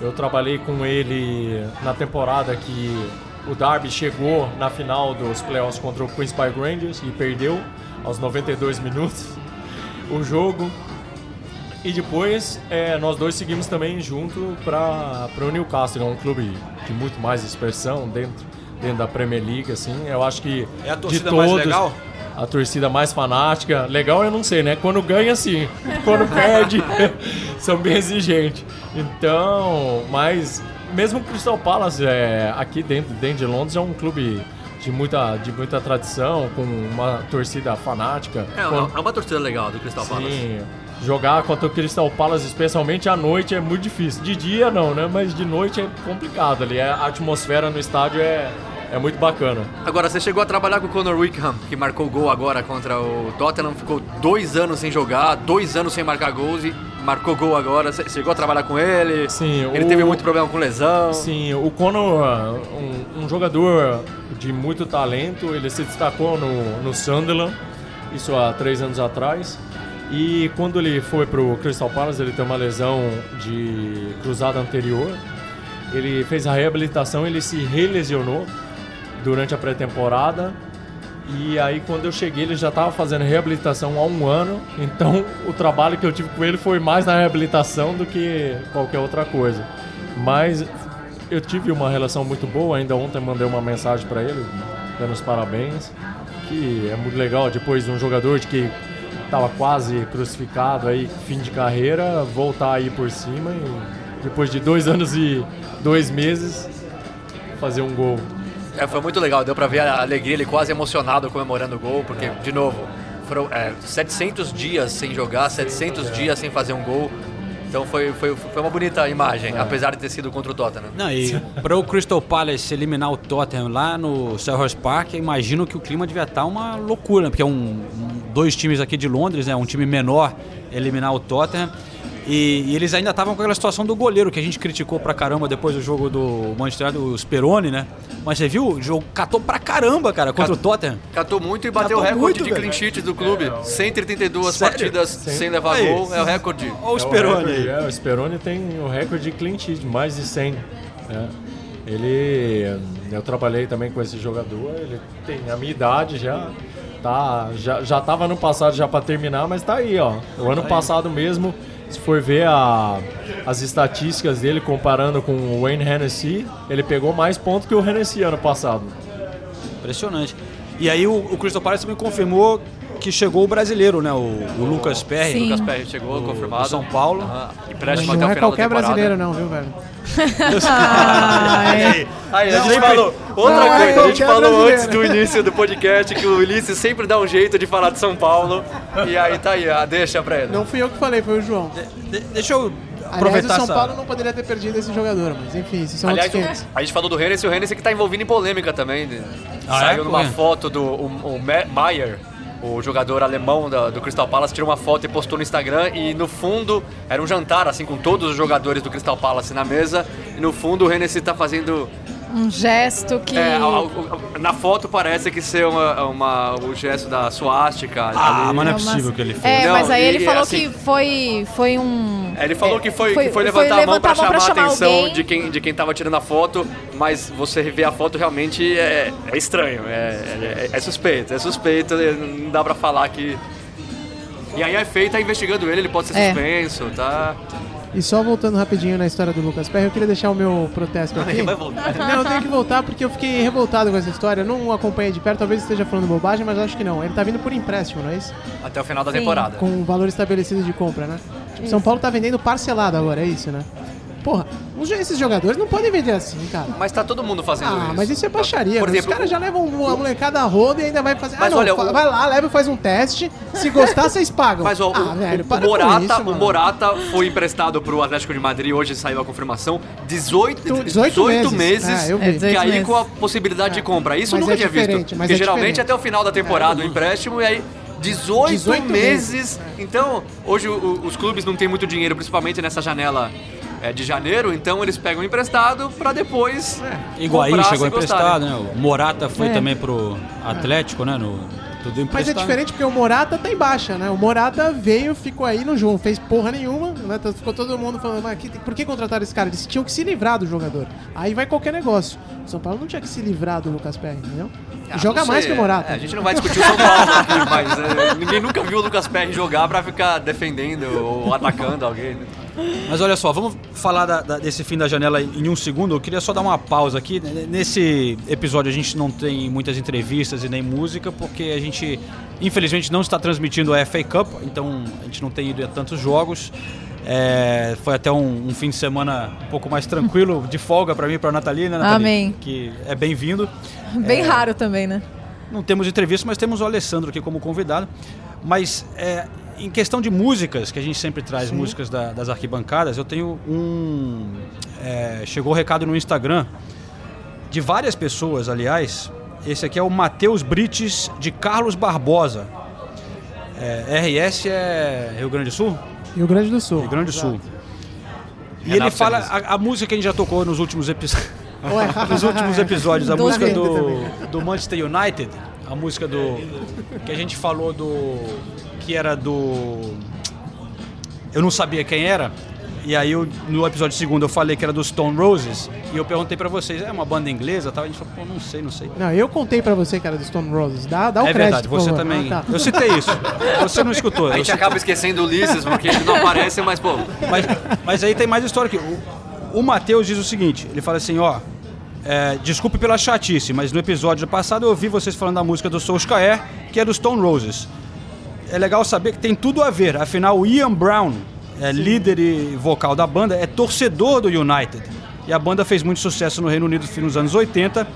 Eu trabalhei com ele na temporada que o Derby chegou na final dos playoffs contra o Queens Park Rangers e perdeu aos 92 minutos (laughs) o jogo. E depois é, nós dois seguimos também junto para o Newcastle, é um clube de muito mais expressão dentro, dentro da Premier League, assim. Eu acho que É a de torcida mais todos, legal? A torcida mais fanática. Legal eu não sei, né? Quando ganha, sim. Quando perde, (laughs) são bem exigentes. Então, mas mesmo o Crystal Palace, é, aqui dentro, dentro de Londres, é um clube de muita, de muita tradição, com uma torcida fanática. É, é uma torcida legal do Crystal Palace. Sim, jogar contra o Crystal Palace, especialmente à noite, é muito difícil. De dia não, né? Mas de noite é complicado ali. A atmosfera no estádio é, é muito bacana. Agora, você chegou a trabalhar com o Conor Wickham, que marcou gol agora contra o Tottenham, ficou dois anos sem jogar, dois anos sem marcar gols e marcou gol agora. Você chegou a trabalhar com ele? Sim, Ele o- teve muito problema com lesão. Sim, o Conor, um, um jogador de muito talento, ele se destacou no, no Sunderland, isso há três anos atrás. E quando ele foi pro Crystal Palace, ele tem uma lesão de cruzada anterior. Ele fez a reabilitação, ele se relesionou durante a pré-temporada. E aí quando eu cheguei ele já estava fazendo reabilitação há um ano, (laughs) então o trabalho que eu tive com ele foi mais na reabilitação do que qualquer outra coisa. Mas eu tive uma relação muito boa, ainda ontem mandei uma mensagem para ele, dando os parabéns, que é muito legal depois de um jogador de que estava quase crucificado aí, fim de carreira, voltar aí por cima e depois de dois anos e dois meses fazer um gol. É, foi muito legal, deu pra ver a alegria, ele quase emocionado comemorando o gol, porque, de novo, foram é, 700 dias sem jogar, 700 dias sem fazer um gol. Então foi, foi, foi uma bonita imagem, apesar de ter sido contra o Tottenham. Não, e para o Crystal Palace eliminar o Tottenham lá no Selhurst Park, eu imagino que o clima devia estar uma loucura, né? porque é um, um- dois times aqui de Londres, né? Um time menor eliminar o Tottenham. E, e eles ainda estavam com aquela situação do goleiro que a gente criticou pra caramba depois do jogo do Manchester United, o Speroni, né? Mas você viu? O jogo catou pra caramba, cara, contra o Tottenham. Catou muito e bateu o Catou recorde muito, de velho. clean sheets do clube. 132 Sério? partidas sem levar Aí. gol, é o recorde. Olha o É Speroni recorde, aí. é, o Speroni tem o recorde de clean sheet, mais de 100. né? Ele, eu trabalhei também com esse jogador, ele tem a minha idade já, tá, já, já tava no passado já para terminar, mas tá aí, ó. O ano passado mesmo, se for ver a, as estatísticas dele comparando com o Wayne Hennessy, ele pegou mais pontos que o Hennessy ano passado. Impressionante. E aí o, o Crystal Palace também confirmou que chegou o brasileiro, né? O, o Lucas Perry. Sim. Lucas Perry chegou, confirmado. do São Paulo. Empréstimo até Não o é qualquer brasileiro, não, viu, velho? (laughs) Aí, a gente falou, outra Não é coisa, a gente falou brasileiro. antes do início do podcast que o Ulisses sempre dá um jeito de falar de São Paulo. E aí tá aí, a deixa pra ele. Não fui eu que falei, foi o João. De- deixa eu Aliás, aproveitar o São essa... Paulo não poderia ter perdido esse jogador, mas enfim, isso são Aliás, outros 500. o- a gente falou do Hennessy, o Hennessy que tá envolvido em polêmica também. né? Ah, Saiu é? numa foto do o, o Ma- Maier, o jogador alemão da- do Crystal Palace tirou uma foto e postou no Instagram e no fundo era um jantar assim com todos os jogadores do Crystal Palace na mesa. E no fundo o Hennessy tá fazendo Um gesto que. é, na foto parece que ser uma, uma- o gesto da suástica Ah, ali. mas não é possível que ele fez. É, Não, mas aí e- ele e falou assim- que foi, foi um. É, Ele falou é, que foi, que foi levantar a mão pra chamar a atenção de quem, de quem tava tirando a foto, mas você rever a foto realmente é, é estranho, é, é, é suspeito, é suspeito, não dá pra falar que. E aí a FEI tá investigando ele, ele pode ser É. suspenso, tá? E só voltando rapidinho na história do Lucas Perry, eu queria deixar o meu protesto aqui. Ele vai voltar. Não, eu tenho que voltar porque eu fiquei revoltado com essa história. Eu não acompanhei de perto, talvez esteja falando bobagem, mas acho que não. Ele tá vindo por empréstimo, não é isso? Até o final da Sim. temporada. Com o valor estabelecido de compra, né? Tipo, São Paulo tá vendendo parcelado agora, é isso, né? Porra, os- esses jogadores não podem vender assim, cara. Mas tá todo mundo fazendo Ah, isso. mas isso é baixaria. Por mas exemplo, os caras já levam a molecada a roda e ainda vai fazer. Mas ah, não, olha, o- vai lá, leva e faz um teste. Se gostar, (laughs) vocês pagam. Mas ó, ah, o, velho, o, Morata, com isso, o. Morata foi emprestado pro Atlético de Madrid, hoje saiu a confirmação, 18, 18 18 meses. meses, É, eu vi. É, e 18 aí meses. com a possibilidade de compra. Isso eu Mas nunca é tinha visto. mas Porque é geralmente diferente. até o final da temporada o empréstimo e aí 18, 18 meses. Então, hoje o- os clubes não têm muito dinheiro, principalmente nessa janela é, de janeiro, então eles pegam emprestado pra depois Higuaín comprar, chegou se gostarem. emprestado, né? O Morata foi É. também pro Atlético, né? No, tudo emprestado. Mas é diferente porque o Morata tá em baixa, né? O Morata veio, ficou aí no jogo, fez porra nenhuma, né? Então Ficou todo mundo falando, mas que- por que contrataram esse cara? Eles tinham que se livrar do jogador. Aí vai qualquer negócio. O São Paulo não tinha que se livrar do Lucas Perry, entendeu? Ah, Joga mais que o Morata. é, a gente não vai discutir o São Paulo aqui, mas é, ninguém nunca viu o Lucas Perry jogar pra ficar defendendo ou atacando alguém. né? Mas olha só, vamos falar da- da- desse fim da janela em um segundo. Eu queria só dar uma pausa aqui. Nesse episódio a gente não tem muitas entrevistas e nem música, porque a gente, infelizmente, não está transmitindo a FA Cup, então a gente não tem ido a tantos jogos. É, foi até um, um fim de semana um pouco mais tranquilo, de folga para mim e para Natalina, Nathalie, Amém. que é bem-vindo. (laughs) Bem raro também, né? Não temos entrevista, mas temos o Alessandro aqui como convidado. Mas é, em questão de músicas, que a gente sempre traz músicas da- das arquibancadas, eu tenho um. é, chegou o recado no Instagram de várias pessoas, aliás. Esse aqui é o Matheus Brites de Carlos Barbosa. É, RS é Rio Grande do Sul? Rio Grande do Sul. Rio Grande do Sul. E Renato ele fala a, a música que a gente já tocou nos últimos episódios. Ué, (laughs) nos últimos episódios, a Do música do, do Manchester United, a música do. que a gente falou do. Que era do. Eu não sabia quem era. E aí eu, no episódio segundo eu falei que era do Stone Roses. E eu perguntei pra vocês, é uma banda inglesa tal? A gente falou, pô, não sei, não sei. Não, eu contei pra você, cara, do Stone Roses. Dá, dá o é crédito, verdade, por você também. Ah, tá. Eu citei isso. Você não escutou. A gente acaba esquecendo o Ulisses porque ele não aparece, mas pô, Mas, mas aí tem mais história aqui. O, o Matheus diz o seguinte: ele fala assim, ó. é, desculpe pela chatice, mas no episódio passado eu ouvi vocês falando da música do Solskjaer, que é do Stone Roses. É legal saber que tem tudo a ver. Afinal, o Ian Brown, é, líder e vocal da banda, é torcedor do United. E a banda fez muito sucesso no Reino Unido nos anos 80.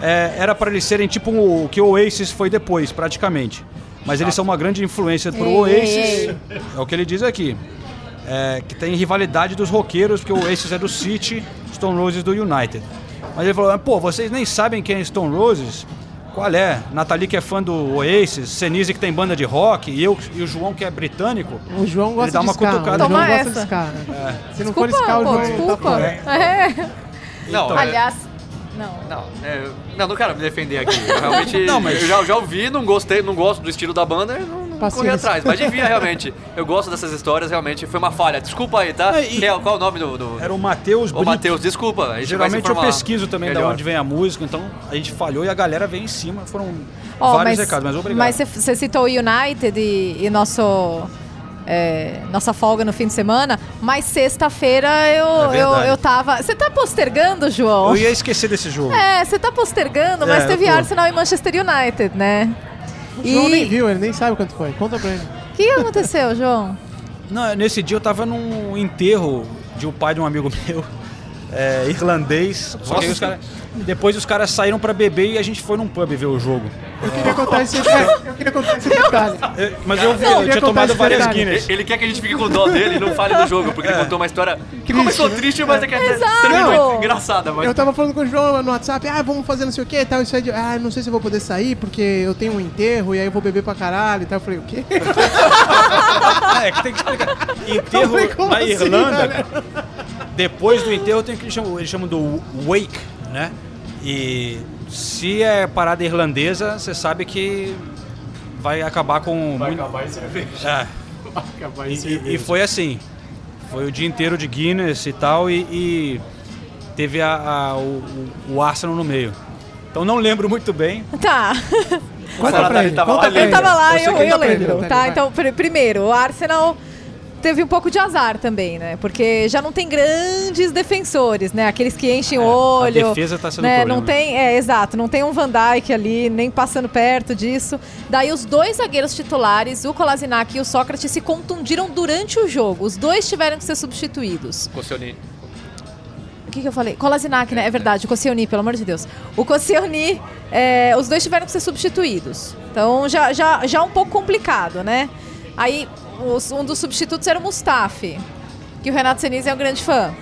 É, era para eles serem tipo o que o Oasis foi depois, praticamente. Mas eles são uma grande influência pro Ei, Oasis. ei, É o que ele diz aqui. É, que tem rivalidade dos roqueiros, porque o Oasis é do City, Stone Roses do United. Mas ele falou, pô, vocês nem sabem quem é Stone Roses? Qual é? Nathalie que é fã do Oasis, Senise que tem banda de rock, e eu e o João que é britânico. O João gosta Ele dá de uma ska. cutucada. O João Toma gosta essa. de ska, né? Se não Desculpa, for ska, o João desculpa. tá. É. não, é- Aliás, não. não, é, não, não quero me defender aqui. Eu realmente, (laughs) Não, mas- eu já, já ouvi, não gostei, não gosto do estilo da banda, não, corri atrás. Mas (laughs) devia realmente. Eu gosto dessas histórias, realmente foi uma falha. Desculpa aí, tá? É, e- é- qual é o nome do? do... Era o Matheus Ô, Brito. Matheus, desculpa. A gente vai se Geralmente eu pesquiso também da melhor. onde vem a música, então a gente falhou e a galera veio em cima. Foram Ó, vários recados, mas obrigado. Mas você- citou o United e, e nosso. é, nossa folga no fim de semana, mas sexta-feira eu, É eu, eu tava. Você tá postergando, João? Eu ia esquecer desse jogo. É, você tá postergando, mas É, eu teve. Arsenal e Manchester United, né? O João E- nem viu, ele nem sabe quanto foi. Conta pra ele. O que aconteceu, João? Não, nesse dia eu tava num enterro de um pai de um amigo meu. É, irlandês. Só que os cara- depois os caras saíram pra beber e a gente foi num pub ver o jogo. Eu queria contar esse, é, eu queria contar esse detalhe. Eu- mas eu, vi, eu eu tinha tomado várias Guinness. Ele- Ele quer que a gente fique com dó dele e não fale do jogo, porque ele contou uma história que começou triste, mas é que até Exato. terminou engraçada. Mas... Eu tava falando com o João no WhatsApp, ah, vamos fazer não sei o que e tal. Isso aí de, ah, não sei se eu vou poder sair porque eu tenho um enterro e aí eu vou beber pra caralho e tal. Eu falei, o quê? (laughs) É que tem que explicar. Enterro falei, na assim, Irlanda, cara. Depois do enterro tem o que eles chamam, eles chamam do wake, né? E se é parada irlandesa, você sabe que vai acabar com. Vai muito- acabar em cerveja. É. (laughs) Vai acabar em E, cerveja. e- foi assim. Foi o dia inteiro de Guinness e tal, e, e teve a, a- o, o Arsenal no meio. Então não lembro muito bem. (laughs) Tá. Conta pra ele ele, tava conta lá, pra Eu ele. tava lá Eu e eu, ele eu tá lembro. Tá, então, pr- primeiro, o Arsenal teve um pouco de azar também, né? Porque já não tem grandes defensores, né? Aqueles que enchem o olho. É, defesa tá sendo né? problema. Não tem, é, exato, não tem um Van Dijk ali, nem passando perto disso. Daí os dois zagueiros titulares, o Kolasinac e o Sócrates, se contundiram durante o jogo. Os dois tiveram que ser substituídos. Koscielny. O que, que eu falei? Kolasinac, né? É verdade, o Koscielny, pelo amor de Deus. O Koscielny, é, os dois tiveram que ser substituídos. Então já, já, já um pouco complicado, né? Aí um dos substitutos era o Mustafi, que o Renato Senise é um grande fã.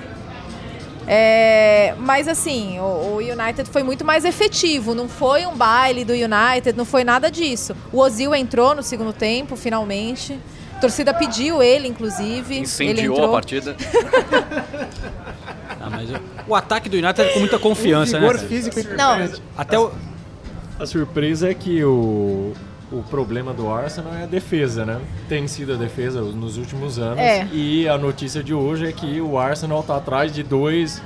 É, mas assim, o, o United foi muito mais efetivo. Não foi um baile do United, não foi nada disso. O Ozil entrou no segundo tempo, finalmente. A torcida pediu ele, inclusive. ele Incendiou entrou. a partida. (laughs) Ah, eu- o ataque do United é com muita confiança, né? Vigor cara? físico Não, impressionante. Até o, A surpresa é que o, o problema do Arsenal é a defesa, né? Tem sido a defesa nos últimos anos. É. E a notícia de hoje é que o Arsenal tá atrás de dois,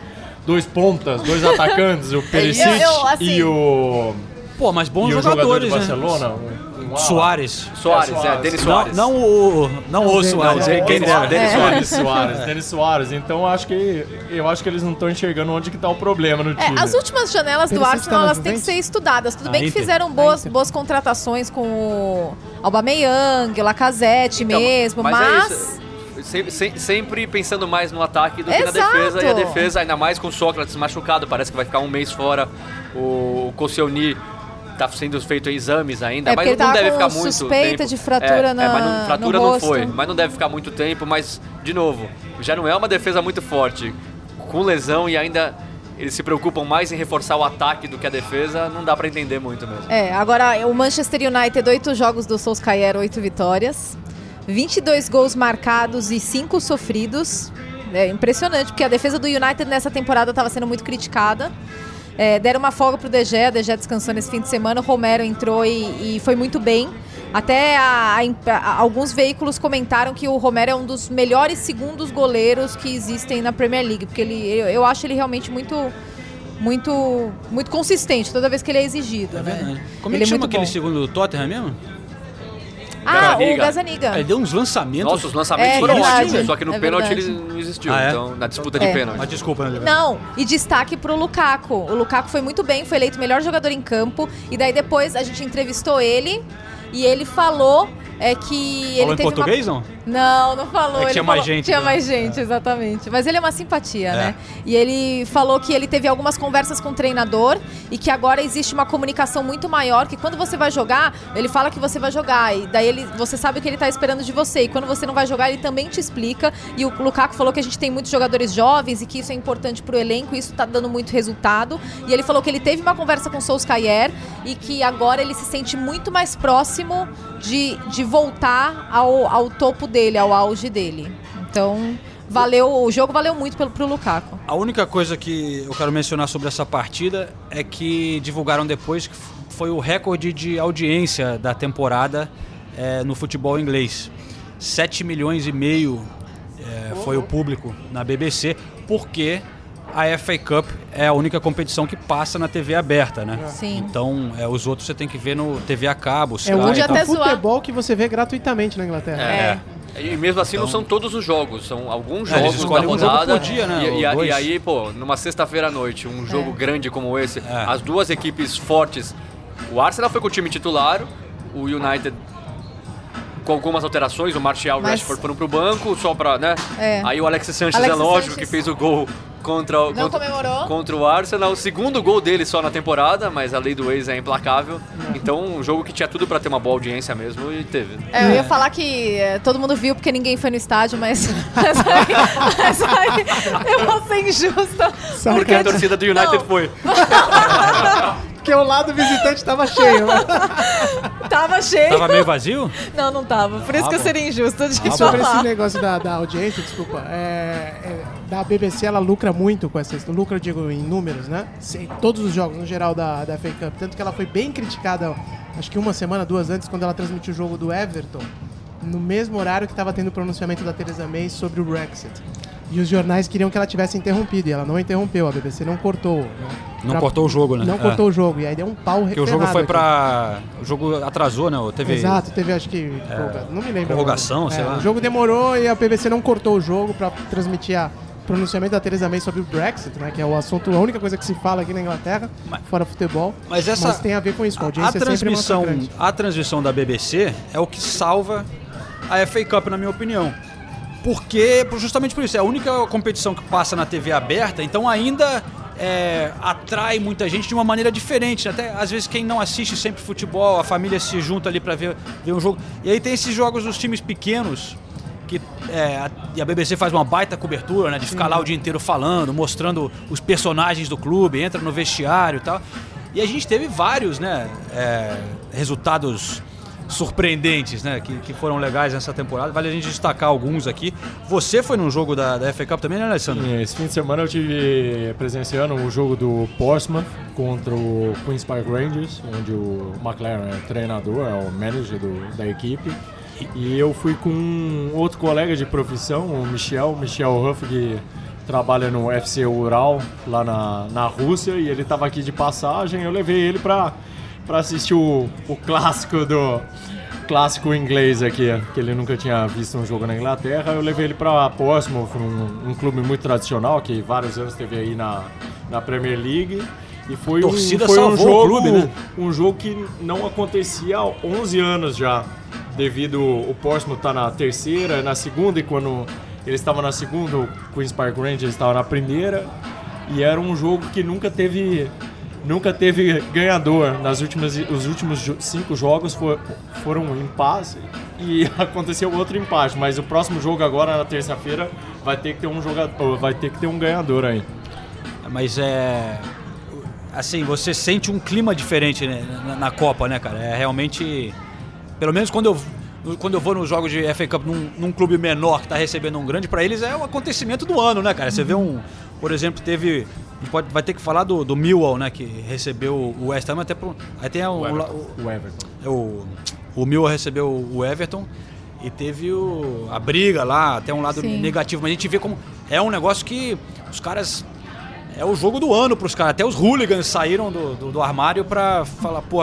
dois pontas, dois atacantes, o (laughs) Perisic Eu- eu, assim- e o, pô, mas bons e o jogador do jogadores, né? Barcelona. um- um. Soares. Soares, é, Soares. Denis Não, Soares. não o, não o Soares, Não, é quem dera. Denis Denis Soares, Denis Soares. Então acho que eu acho que eles não estão enxergando onde que tá o problema no É, time. as últimas janelas do Arsenal na elas têm que ser estudadas. Tudo bem que fizeram boas, boas contratações com o Aubameyang, o Lacazette Então, mesmo, mas... é isso. Sempre, se- sempre pensando mais no ataque do que na Exato. defesa. E a defesa, ainda mais com o Sócrates machucado, parece que vai ficar um mês fora. O Koscielny tá sendo feito exames ainda, É, mas não tava deve ficar muito suspeita tempo. de fratura é, na- é, mas não, fratura no não rosto. foi, mas não deve ficar muito tempo. Mas, de novo, já não é uma defesa muito forte. Com lesão e ainda eles se preocupam mais em reforçar o ataque do que a defesa, não dá pra entender muito mesmo. É, agora o Manchester United, oito jogos do Solskjaer, oito vitórias. 22 gols marcados e 5 sofridos. É impressionante, porque a defesa do United nessa temporada estava sendo muito criticada. É, deram uma folga pro DG, a DG descansou nesse fim de semana, o Romero entrou e, e foi muito bem. Até a- a a- alguns veículos comentaram que o Romero é um dos melhores segundos goleiros que existem na Premier League, porque ele, eu, eu acho ele realmente muito, muito, muito consistente toda vez que ele é exigido. É né? verdade. Como é Ele que chama aquele bom. segundo do Tottenham mesmo? Ah, Gazaniga. o Gazaniga. Ele deu uns lançamentos. Nossa, os lançamentos É foram verdade, ótimos, só que no é pênalti ele não existiu. Ah, é? Então, na disputa de É. pênalti. Mas desculpa, né? Não, e destaque pro Lukaku. O Lukaku foi muito bem, foi eleito o melhor jogador em campo. E daí depois a gente entrevistou ele e ele falou é, que ele Falou em teve português, uma... não? Não, não falou. É ele tinha mais gente, Tinha né? mais gente, exatamente. Mas ele é uma simpatia, É. né? E ele falou que ele teve algumas conversas com o treinador e que agora existe uma comunicação muito maior, que quando você vai jogar, ele fala que você vai jogar. E daí ele, você sabe o que ele tá esperando de você. E quando você não vai jogar, ele também te explica. E o Lukaku falou que a gente tem muitos jogadores jovens e que isso é importante pro elenco, e isso tá dando muito resultado. E ele falou que ele teve uma conversa com o Solskjaer e que agora ele se sente muito mais próximo de, de voltar ao, ao topo dele, ao auge dele. Então, valeu, o jogo valeu muito pelo, pro Lukaku. A única coisa que eu quero mencionar sobre essa partida é que divulgaram depois que foi o recorde de audiência da temporada eh, no futebol inglês. 7 milhões e meio eh, foi o público na BBC, porque a FA Cup é a única competição que passa na TV aberta, né? Sim. Então, eh, os outros você tem que ver no TV a cabo, Sky É o único até futebol que você vê gratuitamente na Inglaterra. É. E mesmo assim não são todos os jogos, são alguns É, eles jogos da escolhem um jogo rodada. por dia, né, E, e e aí, pô, numa sexta-feira à noite, um jogo grande como esse, É. as duas equipes fortes. O Arsenal foi com o time titular, o United com algumas alterações, o Martial e o Mas- Rashford foram pro banco, só pra, né? É. Aí o Alexis Sanchez Alexis é lógico Sanchez. que fez o gol contra o, contra, contra o Arsenal. O segundo gol dele só na temporada, mas a lei do ex é implacável. Então, um jogo que tinha tudo pra ter uma boa audiência mesmo e teve. É, eu ia falar que é, todo mundo viu porque ninguém foi no estádio, mas (laughs) essa aí, essa aí eu vou ser injusta. Porque a torcida do United Não. foi. (laughs) Porque o lado visitante tava cheio. (laughs) Tava cheio. Tava meio vazio? Não, não tava. Por isso Ah, que eu seria injusta de E sobre esse falar. negócio da, da audiência, desculpa, é, é, da BBC ela lucra muito com essa lucra, digo, em números, né? Sim, todos os jogos, no geral, da, da FA Cup. Tanto que ela foi bem criticada, acho que uma semana, duas antes, quando ela transmitiu o jogo do Everton, no mesmo horário que estava tendo o pronunciamento da Theresa May sobre o Brexit. E os jornais queriam que ela tivesse interrompido, e ela não interrompeu, a BBC não cortou. Né? Não Pra- cortou o jogo, né? Não É. cortou o jogo, e aí deu um pau Porque o jogo foi aqui. pra. O jogo atrasou, né? Teve. Exato, teve acho que. prorroga- não me lembro. prorrogação, agora. sei É, lá. O jogo demorou e a BBC não cortou o jogo pra transmitir a pronunciamento da Theresa May sobre o Brexit, né? Que é o assunto, a única coisa que se fala aqui na Inglaterra, fora futebol. Mas essa- tem a ver com isso, com a A audiência é sempre transmissão, massacrante. a transmissão da BBC é o que salva a FA Cup, na minha opinião. Porque, justamente por isso, é a única competição que passa na TV aberta, então ainda é, atrai muita gente de uma maneira diferente. né? Até às vezes quem não assiste sempre futebol, a família se junta ali pra ver, ver um jogo. E aí tem esses jogos dos times pequenos que é, a, e a BBC faz uma baita cobertura, né? De ficar lá o dia inteiro falando, mostrando os personagens do clube, entra no vestiário e tal. E a gente teve vários, né? é, resultados surpreendentes, né? Que, que foram legais nessa temporada. Vale a gente destacar alguns aqui. Você foi num jogo da, da FA Cup também, né, Alessandro? Sim, Esse fim de semana eu tive presenciando o jogo do Portsmouth contra o Queen's Park Rangers, onde o McLaren é treinador, é o manager do- da equipe. E eu fui com um outro colega de profissão, o Michel, Michel Huff, que trabalha no FC Ural, lá na, na Rússia, e ele estava aqui de passagem. Eu levei ele para assistir o, o clássico do, clássico inglês aqui, que ele nunca tinha visto um jogo na Inglaterra. Eu levei ele para Portsmouth, um, um clube muito tradicional, que vários anos teve aí na, na Premier League. E foi Torcida um, foi um jogo, clube, né? um jogo que não acontecia há 11 anos já, devido o Portsmouth estar na terceira, na segunda, e quando eles estavam na segunda, o Queen's Park Rangers estava na primeira. E era um jogo que nunca teve nunca teve ganhador. Nas últimas, os últimos cinco jogos for- foram um empate e (laughs) aconteceu outro empate. Mas o próximo jogo agora na terça-feira vai ter que ter um jogador, vai ter que ter um ganhador aí. Mas é. Assim, você sente um clima diferente né, na, na Copa, né, cara? É realmente. Pelo menos quando eu, quando eu vou nos jogos de FA Cup num, num clube menor que tá recebendo um grande, pra eles é o acontecimento do ano, né, cara? Você vê um. Por exemplo, teve. A gente pode, vai ter que falar do, do Millwall, né? Que recebeu o West Ham até pro. Aí tem o, Everton. o, O Everton. o, o Millwall recebeu o Everton e teve o, a briga lá, até um lado Sim. negativo. Mas a gente vê como é um negócio que os caras. É o jogo do ano pros caras. Até os hooligans saíram do, do, do armário pra falar, pô,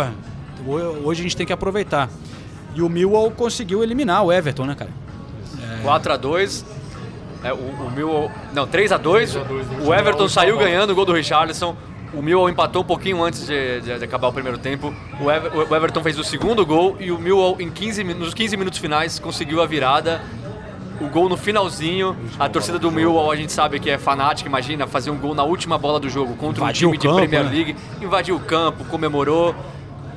hoje a gente tem que aproveitar. E o Millwall conseguiu eliminar o Everton, né, cara? 4x2. É, o, o Millwall... Não, 3x2. no O Everton saiu ganhando o gol do Richarlison. O Millwall empatou um pouquinho antes de, de- de acabar o primeiro tempo. O, Ever- o Everton fez o segundo gol e o Millwall, em 15, min- nos 15 minutos finais, conseguiu a virada. O gol no finalzinho. A torcida do Millwall, a gente sabe que é fanática. Imagina fazer um gol na última bola do jogo contra Invadiu um o time campo, de Premier né? League. Invadiu o campo, comemorou.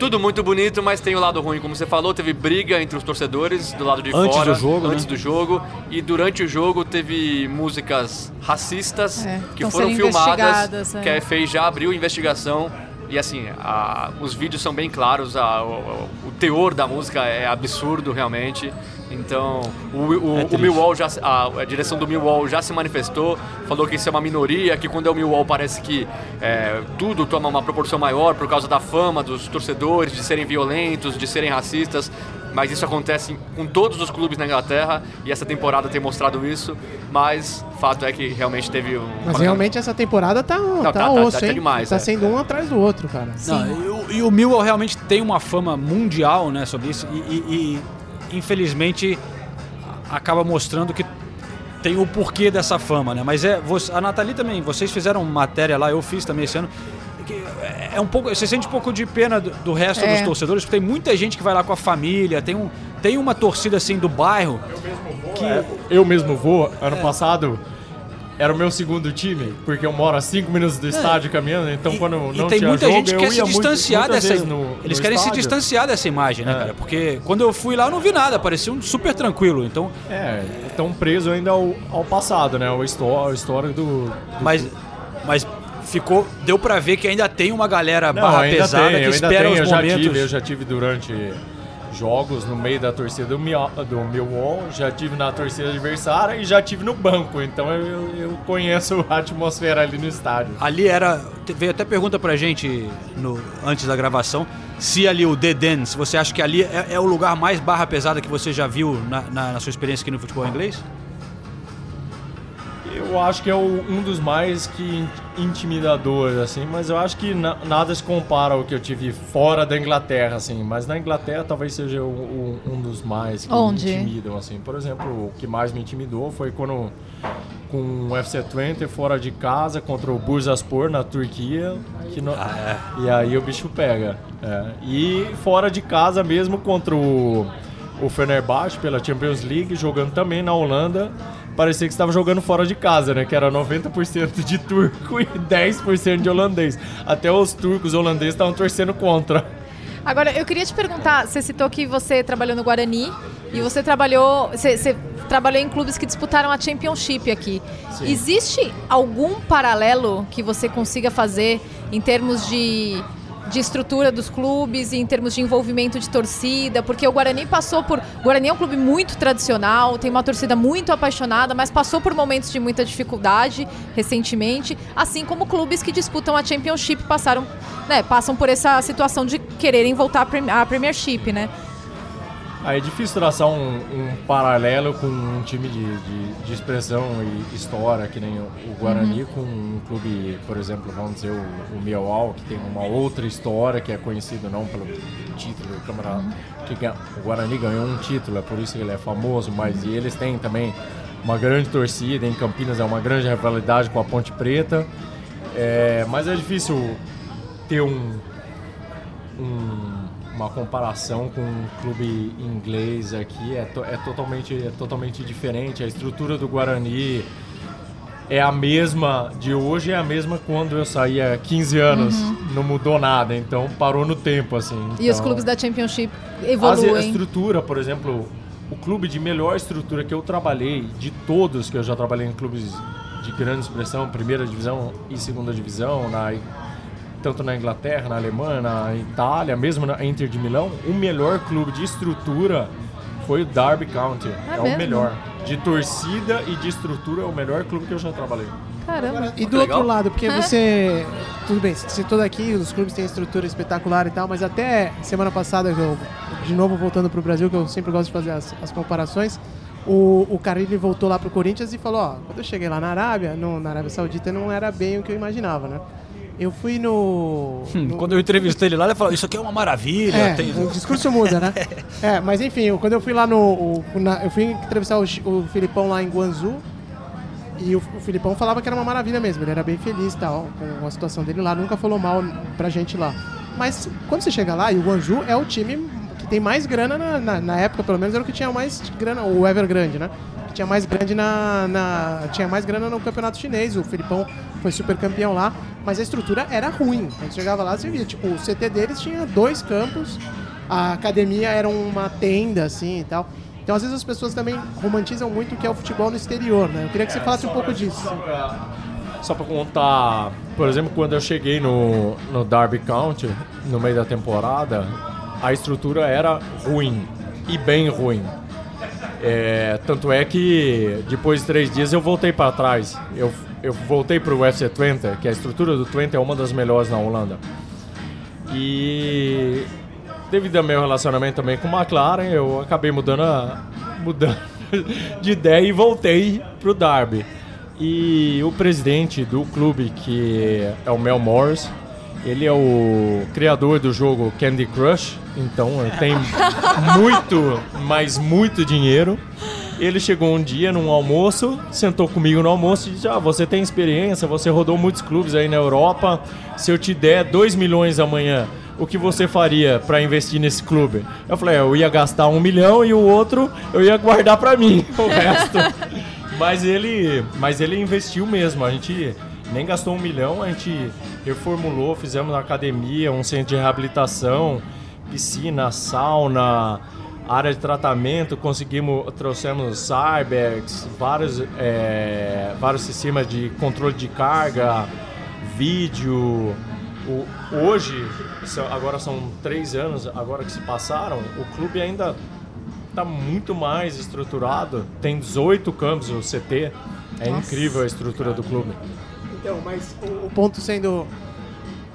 Tudo muito bonito, mas tem o lado ruim, como você falou, teve briga entre os torcedores do lado de Antes fora, do jogo, antes né? do jogo, e durante o jogo teve músicas racistas É, que foram filmadas, é. que a FA já abriu investigação e assim, a- os vídeos são bem claros, a- o, o teor da música é absurdo realmente. Então, o, o, É o. Millwall já, a, a direção do Millwall já se manifestou, falou que isso é uma minoria, que quando é o Millwall parece que é, tudo toma uma proporção maior por causa da fama dos torcedores, de serem violentos, de serem racistas. Mas isso acontece com todos os clubes na Inglaterra e essa temporada tem mostrado isso. Mas fato é que realmente teve um. Mas realmente essa temporada tá, tá, tá- tá- osso, tá hein? demais, tá é. sendo um atrás do outro, cara. Não, e, o, e o Millwall realmente tem uma fama mundial né, sobre isso e, e- e, infelizmente acaba mostrando que tem o porquê dessa fama, né? Mas é você- a Nathalie também, vocês fizeram matéria lá, eu fiz também esse ano. é- É um pouco, você sente um pouco de pena do, do resto É. dos torcedores, porque tem muita gente que vai lá com a família, tem, um, tem uma torcida assim do bairro que É, eu mesmo vou. Ano passado era o meu segundo time, porque eu moro a 5 minutos do estádio caminhando, então quando É. E não tem tinha muita jogo, gente que quer se ia muito- distanciar muitas dessa. no- eles no querem se estádio. distanciar dessa imagem, né, É. cara? Porque quando eu fui lá eu não vi nada, parecia um super tranquilo. Então, É, estão presos ainda ao, ao passado, né? Ao história, história do, do mas, mas ficou, deu pra ver que ainda tem uma galera Não, barra pesada tem, que espera tenho, os eu já momentos. tive, eu já tive durante jogos no meio da torcida do, do Millwall, já tive na torcida adversária e já tive no banco, então eu, eu conheço a atmosfera ali no estádio. Ali era. Veio até pergunta pra gente no, antes da gravação se ali o Deden, se você acha que ali é, é o lugar mais barra pesada que você já viu na, na- na sua experiência aqui no futebol inglês? Eu acho que é o- um dos mais que in- intimidadores, assim, mas eu acho que na- nada se compara ao que eu tive fora da Inglaterra, assim, mas na Inglaterra talvez seja o- o- um dos mais que Onde? me intimidam, assim. Por exemplo, o que mais me intimidou foi quando com o FC Twente fora de casa contra o Bursaspor na Turquia, que no- e aí o bicho pega. é. E fora de casa mesmo contra o, o Fenerbahçe pela Champions League, jogando também na Holanda. Parecia que estava jogando fora de casa, né? Que era 90% de turco e 10% de holandês. Até os turcos holandeses estavam torcendo contra. Agora, eu queria te perguntar, você citou que você trabalhou no Guarani e você trabalhou, você, você trabalhou em clubes que disputaram a Championship aqui. Existe algum paralelo que você consiga fazer em termos de, de estrutura dos clubes em termos de envolvimento de torcida? Porque o Guarani passou por... O Guarani é um clube muito tradicional, tem uma torcida muito apaixonada, mas passou por momentos de muita dificuldade recentemente, assim como clubes que disputam a Championship passaram, né, passam por essa situação de quererem voltar à Premiership, né? Aí é difícil traçar um, um paralelo com um time de, de, de expressão e história, que nem o, Guarani, com um clube, por exemplo, vamos dizer, o, o que tem uma outra história, que é conhecido não pelo título do campeonato, que ganha- o Guarani ganhou um título, é por isso que ele é famoso, mas e eles têm também uma grande torcida, em Campinas é uma grande rivalidade com a Ponte Preta, é, mas é difícil ter um, um- uma comparação com um clube inglês aqui é, to- é totalmente é totalmente diferente a estrutura do Guarani é a mesma de hoje é a mesma quando eu saí há 15 anos não mudou nada então parou no tempo assim Uhum. E os Então, clubes da Championship as- a evoluem. estrutura por exemplo o clube de melhor estrutura que eu trabalhei de todos que eu já trabalhei em clubes de grande expressão primeira divisão e segunda divisão na tanto na Inglaterra, na Alemanha, na Itália, mesmo na Inter de Milão, o melhor clube de estrutura foi o Derby County. É É, o melhor. De torcida e de estrutura é o melhor clube que eu já trabalhei. Caramba. E do legal. outro lado, porque você. Tudo bem, você citou daqui, os clubes têm estrutura espetacular e tal, mas até semana passada, eu, de novo voltando pro Brasil, que eu sempre gosto de fazer as, as comparações, o, o Carille voltou lá pro Corinthians e falou: Ó, quando eu cheguei lá na Arábia, no, na Arábia Saudita, não era bem o que eu imaginava, né? Eu fui no. Hum, (laughs) no- Quando eu entrevistei ele lá, ele falou: Isso aqui é uma maravilha. é, tem- o discurso muda, né? (laughs) É, mas enfim, eu- quando eu fui lá no. o- na- eu fui entrevistar o, o Filipão lá em Guangzhou. E o, o Filipão falava que era uma maravilha mesmo, ele era bem feliz tal, com a situação dele lá, nunca falou mal pra gente lá. Mas quando você chega lá, e o Guangzhou é o time que tem mais grana na, na, na época, pelo menos era o que tinha mais grana, o Evergrande, né? Que tinha mais grande na, na. Tinha mais grana no campeonato chinês. O Filipão foi super campeão lá, mas a estrutura era ruim. Quando chegava lá, você via, tipo, o CT deles tinha dois campos, a academia era uma tenda, assim e tal. Então, às vezes, as pessoas também romantizam muito o que é o futebol no exterior, né? Eu queria que você falasse um pouco disso. Só pra contar, por exemplo, quando eu cheguei no, no Derby County, no meio da temporada, a estrutura era ruim, e bem ruim. É, tanto é que depois de três dias eu voltei para trás. Eu, eu voltei para o FC Twente, que a estrutura do Twente é uma das melhores na Holanda. E devido ao meu relacionamento também com a McLaren, eu acabei mudando, a, (laughs) mudando de ideia e voltei pro Derby. E o presidente do clube, que é o Mel Morris, ele é o criador do jogo Candy Crush, então ele tem (laughs) muito, mas muito dinheiro. Ele chegou um dia num almoço, sentou comigo no almoço e disse: Ah, você tem experiência, você rodou muitos clubes aí na Europa. Se eu te der 2 milhões amanhã, o que você faria para investir nesse clube? Eu falei: "É, Eu ia gastar um milhão e o outro eu ia guardar para mim, (laughs) o resto. (laughs) Mas ele, mas ele investiu mesmo. A gente nem gastou um milhão, a gente reformulou, fizemos uma academia, um centro de reabilitação, piscina, sauna, área de tratamento, conseguimos, trouxemos cyberx, vários, é, vários sistemas de controle de carga, vídeo. O- hoje, agora são três anos, agora que se passaram, o clube ainda está muito mais estruturado. Tem 18 campos o CT. É incrível a estrutura do clube. Então, mas o, o ponto sendo.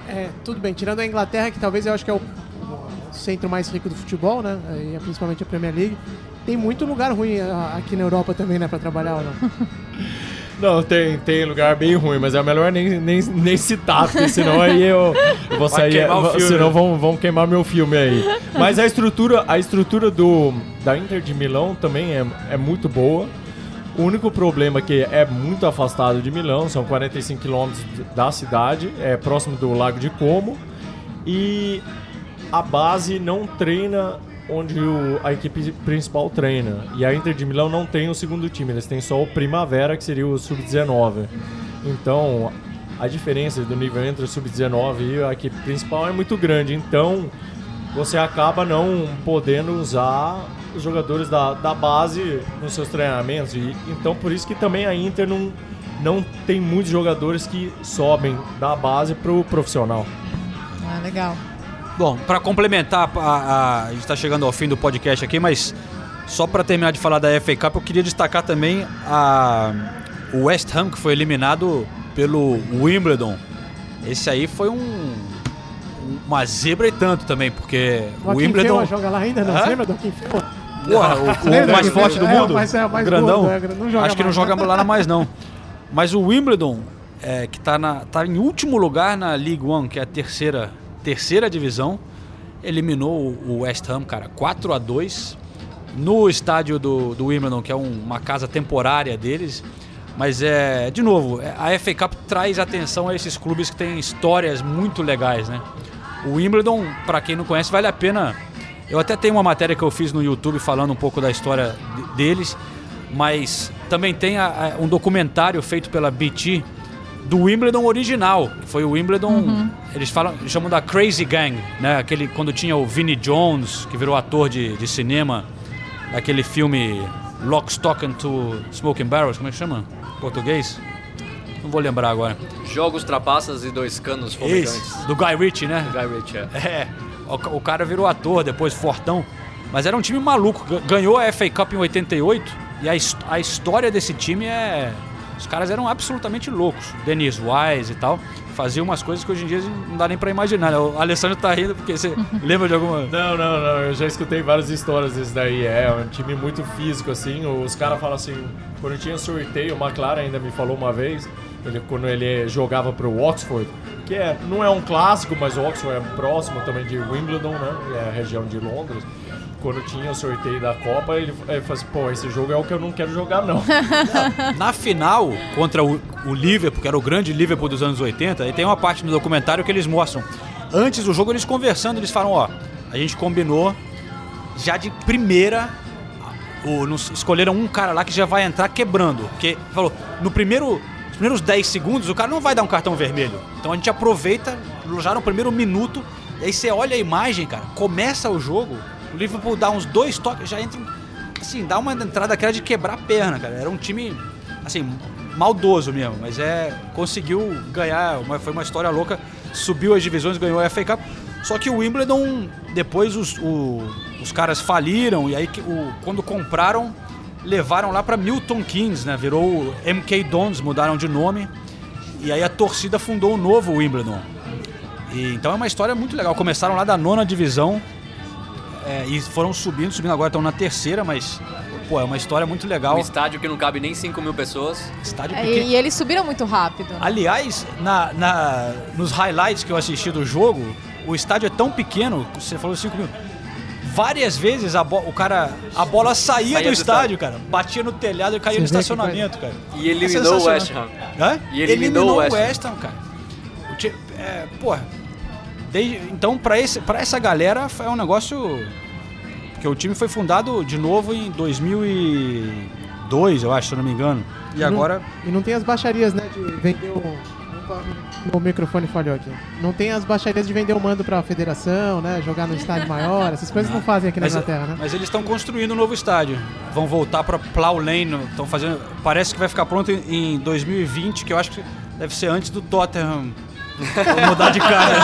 É, tudo bem, tirando a Inglaterra, que talvez eu acho que é o, centro mais rico do futebol, né? E principalmente a Premier League. Tem muito lugar ruim aqui na Europa também, né? Pra trabalhar ou não? (laughs) Não, tem, tem lugar bem ruim, mas é melhor nem, nem, nem citar, porque senão aí eu, eu vou Vai sair. filme. Senão vão, vão queimar meu filme aí. Mas a estrutura, a estrutura do, da Inter de Milão também é, é muito boa. O único problema é que é muito afastado de Milão, são 45 quilômetros da cidade, é próximo do Lago de Como. E a base não treina onde o- a equipe principal treina. E a Inter de Milão não tem o segundo time, eles têm só o Primavera, que seria o Sub-19. Então, a diferença do nível entre o Sub-19 e a equipe principal é muito grande. Então, você acaba não podendo usar os jogadores da, da base nos seus treinamentos. E, então, por isso que também a Inter não, não tem muitos jogadores que sobem da base pro profissional. Ah, legal. Bom, para complementar, a, a, a gente está chegando ao fim do podcast aqui, mas só para terminar de falar da FA Cup, eu queria destacar também a, o West Ham, que foi eliminado pelo Wimbledon. Esse aí foi um, uma zebra e tanto também, porque O o Wimbledon. Feua joga lá ainda, não? Lembra do Feua? Porra, o, (laughs) o mais forte do é, mundo? mas é o mais grandão. gordo, é, não joga Acho que não mais, joga né? lá mais (laughs) não. Mas o Wimbledon, é, que está tá em último lugar na League One, que é a terceira, terceira divisão, eliminou o o West Ham, cara, 4 a 2 no estádio do, do Wimbledon, que é um- uma casa temporária deles. Mas é, de novo, é, a FA Cup traz atenção a esses clubes que têm histórias muito legais, né? O Wimbledon, para quem não conhece, vale a pena. Eu até tenho uma matéria que eu fiz no YouTube falando um pouco da história de- deles, mas também tem a- a- um documentário feito pela BT do Wimbledon original, que foi o Wimbledon, eles falam, chamam da Crazy Gang, né? Aquele quando tinha o Vinnie Jones, que virou ator de, de cinema, daquele filme Lock, Stock and Two Smoking Barrels, como é que chama? em Português? Não vou lembrar agora. Jogos, trapaças e dois canos fumegantes. Esse, do Guy Ritchie, né? Guy Ritchie, é. É, o, ca- o cara virou ator depois, fortão. Mas era um time maluco. Ga- Ganhou a FA Cup em 88 e a, a história desse time é. Os caras eram absolutamente loucos. Dennis Wise e tal. Faziam umas coisas que hoje em dia não dá nem pra imaginar. né? O Alessandro tá rindo porque você (laughs) lembra de alguma. Não, não, não. Eu já escutei várias histórias desse daí. É um time muito físico, assim. Os caras falam assim, quando tinha sorteio, o McLaren ainda me falou uma vez, ele, quando ele jogava pro Oxford, que é, não é um clássico, mas o Oxford é próximo também de Wimbledon, né? É a região de Londres. Quando tinha o sorteio da Copa, ele, ele falou assim, pô, esse jogo é o que eu não quero jogar, não. (laughs) Na final, contra o, o Liverpool, que era o grande Liverpool dos anos 80, e tem uma parte no documentário que eles mostram. Antes do jogo, eles conversando, eles falam, ó, a gente combinou já de primeira. O, nos- escolheram um cara lá que já vai entrar quebrando. Porque falou, no primeiro. Primeiros 10 segundos, o cara não vai dar um cartão vermelho. Então a gente aproveita já no primeiro minuto. E aí você olha a imagem, cara, começa o jogo, o Liverpool dá uns dois toques, já entra. Assim, dá uma entrada aquela de quebrar a perna, cara. Era um time, assim, maldoso mesmo, mas é. Conseguiu ganhar, uma- foi uma história louca. Subiu as divisões, ganhou a FA Cup. Só que o Wimbledon, depois os, o- os caras faliram, e aí o, quando compraram, levaram lá pra Milton Keynes, né? Virou o MK Dons, mudaram de nome. E aí a torcida fundou o novo Wimbledon. E, então é uma história muito legal. Começaram lá da nona divisão é, e foram subindo, subindo agora estão na terceira, mas pô, é uma história muito legal. Um estádio que não cabe nem 5 mil pessoas. Estádio É, pequeno. e, e eles subiram muito rápido. Aliás, na, na- nos highlights que eu assisti do jogo, o estádio é tão pequeno, você falou 5 mil. Várias vezes a bo- o cara, a bola saía, Saía do do estádio, cara. Batia no telhado e caía no Você que estacionamento, cara. E eliminou É o. West Ham. Hã? E eliminou o West Ham. Cara. É, porra, desde- então, pra, esse, pra essa galera, é um negócio. Porque o time foi fundado de novo em 2000 e 2002, eu acho, se eu não me engano. E Não- agora E não tem as baixarias, né, de vender o... Opa, O microfone falhou aqui. Não tem as baixarias de vender o mando pra federação, né? Jogar no estádio maior. Essas coisas não fazem aqui na Mas, Inglaterra, né? mas eles estão construindo um novo estádio. Vão voltar para Plough Lane. Estão fazendo. Parece que vai ficar pronto em em 2020, que eu acho que deve ser antes do Tottenham mudar de cara.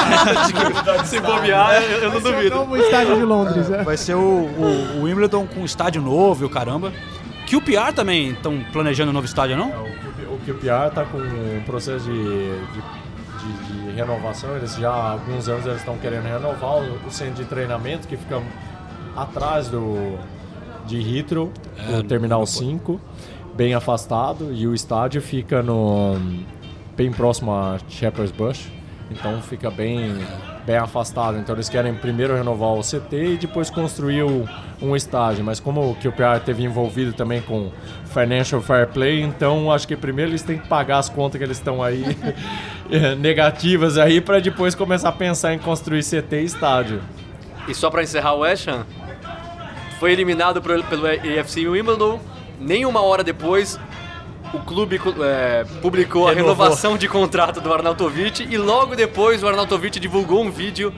(laughs) Se bobear, eu, eu não é o duvido. novo estádio de Londres, é. Vai ser o, o- o Wimbledon com estádio novo e o caramba. QPR também estão planejando um novo estádio, não? O QPR está com um processo de, de, de- de renovação. Eles já há alguns anos eles estão querendo renovar o, o centro de treinamento que fica atrás do de Heathrow, É, o Terminal 5, bem afastado. E o estádio fica no bem próximo a Shepherd's Bush. Então fica bem, bem afastado. Então eles querem primeiro renovar o CT e depois construir o- um estádio. Mas como o QPR teve envolvido também com Financial Fair Play, então acho que primeiro eles têm que pagar as contas que eles estão aí (laughs) eh, negativas aí para depois começar a pensar em construir CT e estádio. E só pra encerrar o West Ham, foi eliminado pelo AFC Wimbledon. Nem uma hora depois, o clube é, publicou a Renovou. renovação de contrato do Arnautovic e logo depois o Arnautovic divulgou um vídeo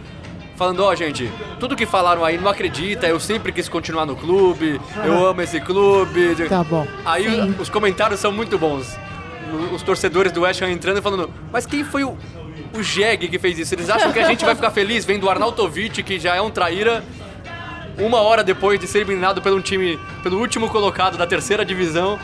falando, ó gente, tudo que falaram aí não acredita, eu sempre quis continuar no clube, eu amo esse clube. Tá bom. Aí o- os comentários são muito bons. Os torcedores do West Ham entrando e falando, mas quem foi o, o Jeg que fez isso? Eles acham que a gente vai ficar feliz vendo o Arnautovic, que já é um traíra, uma hora depois de ser eliminado pelo um time, pelo último colocado da terceira divisão.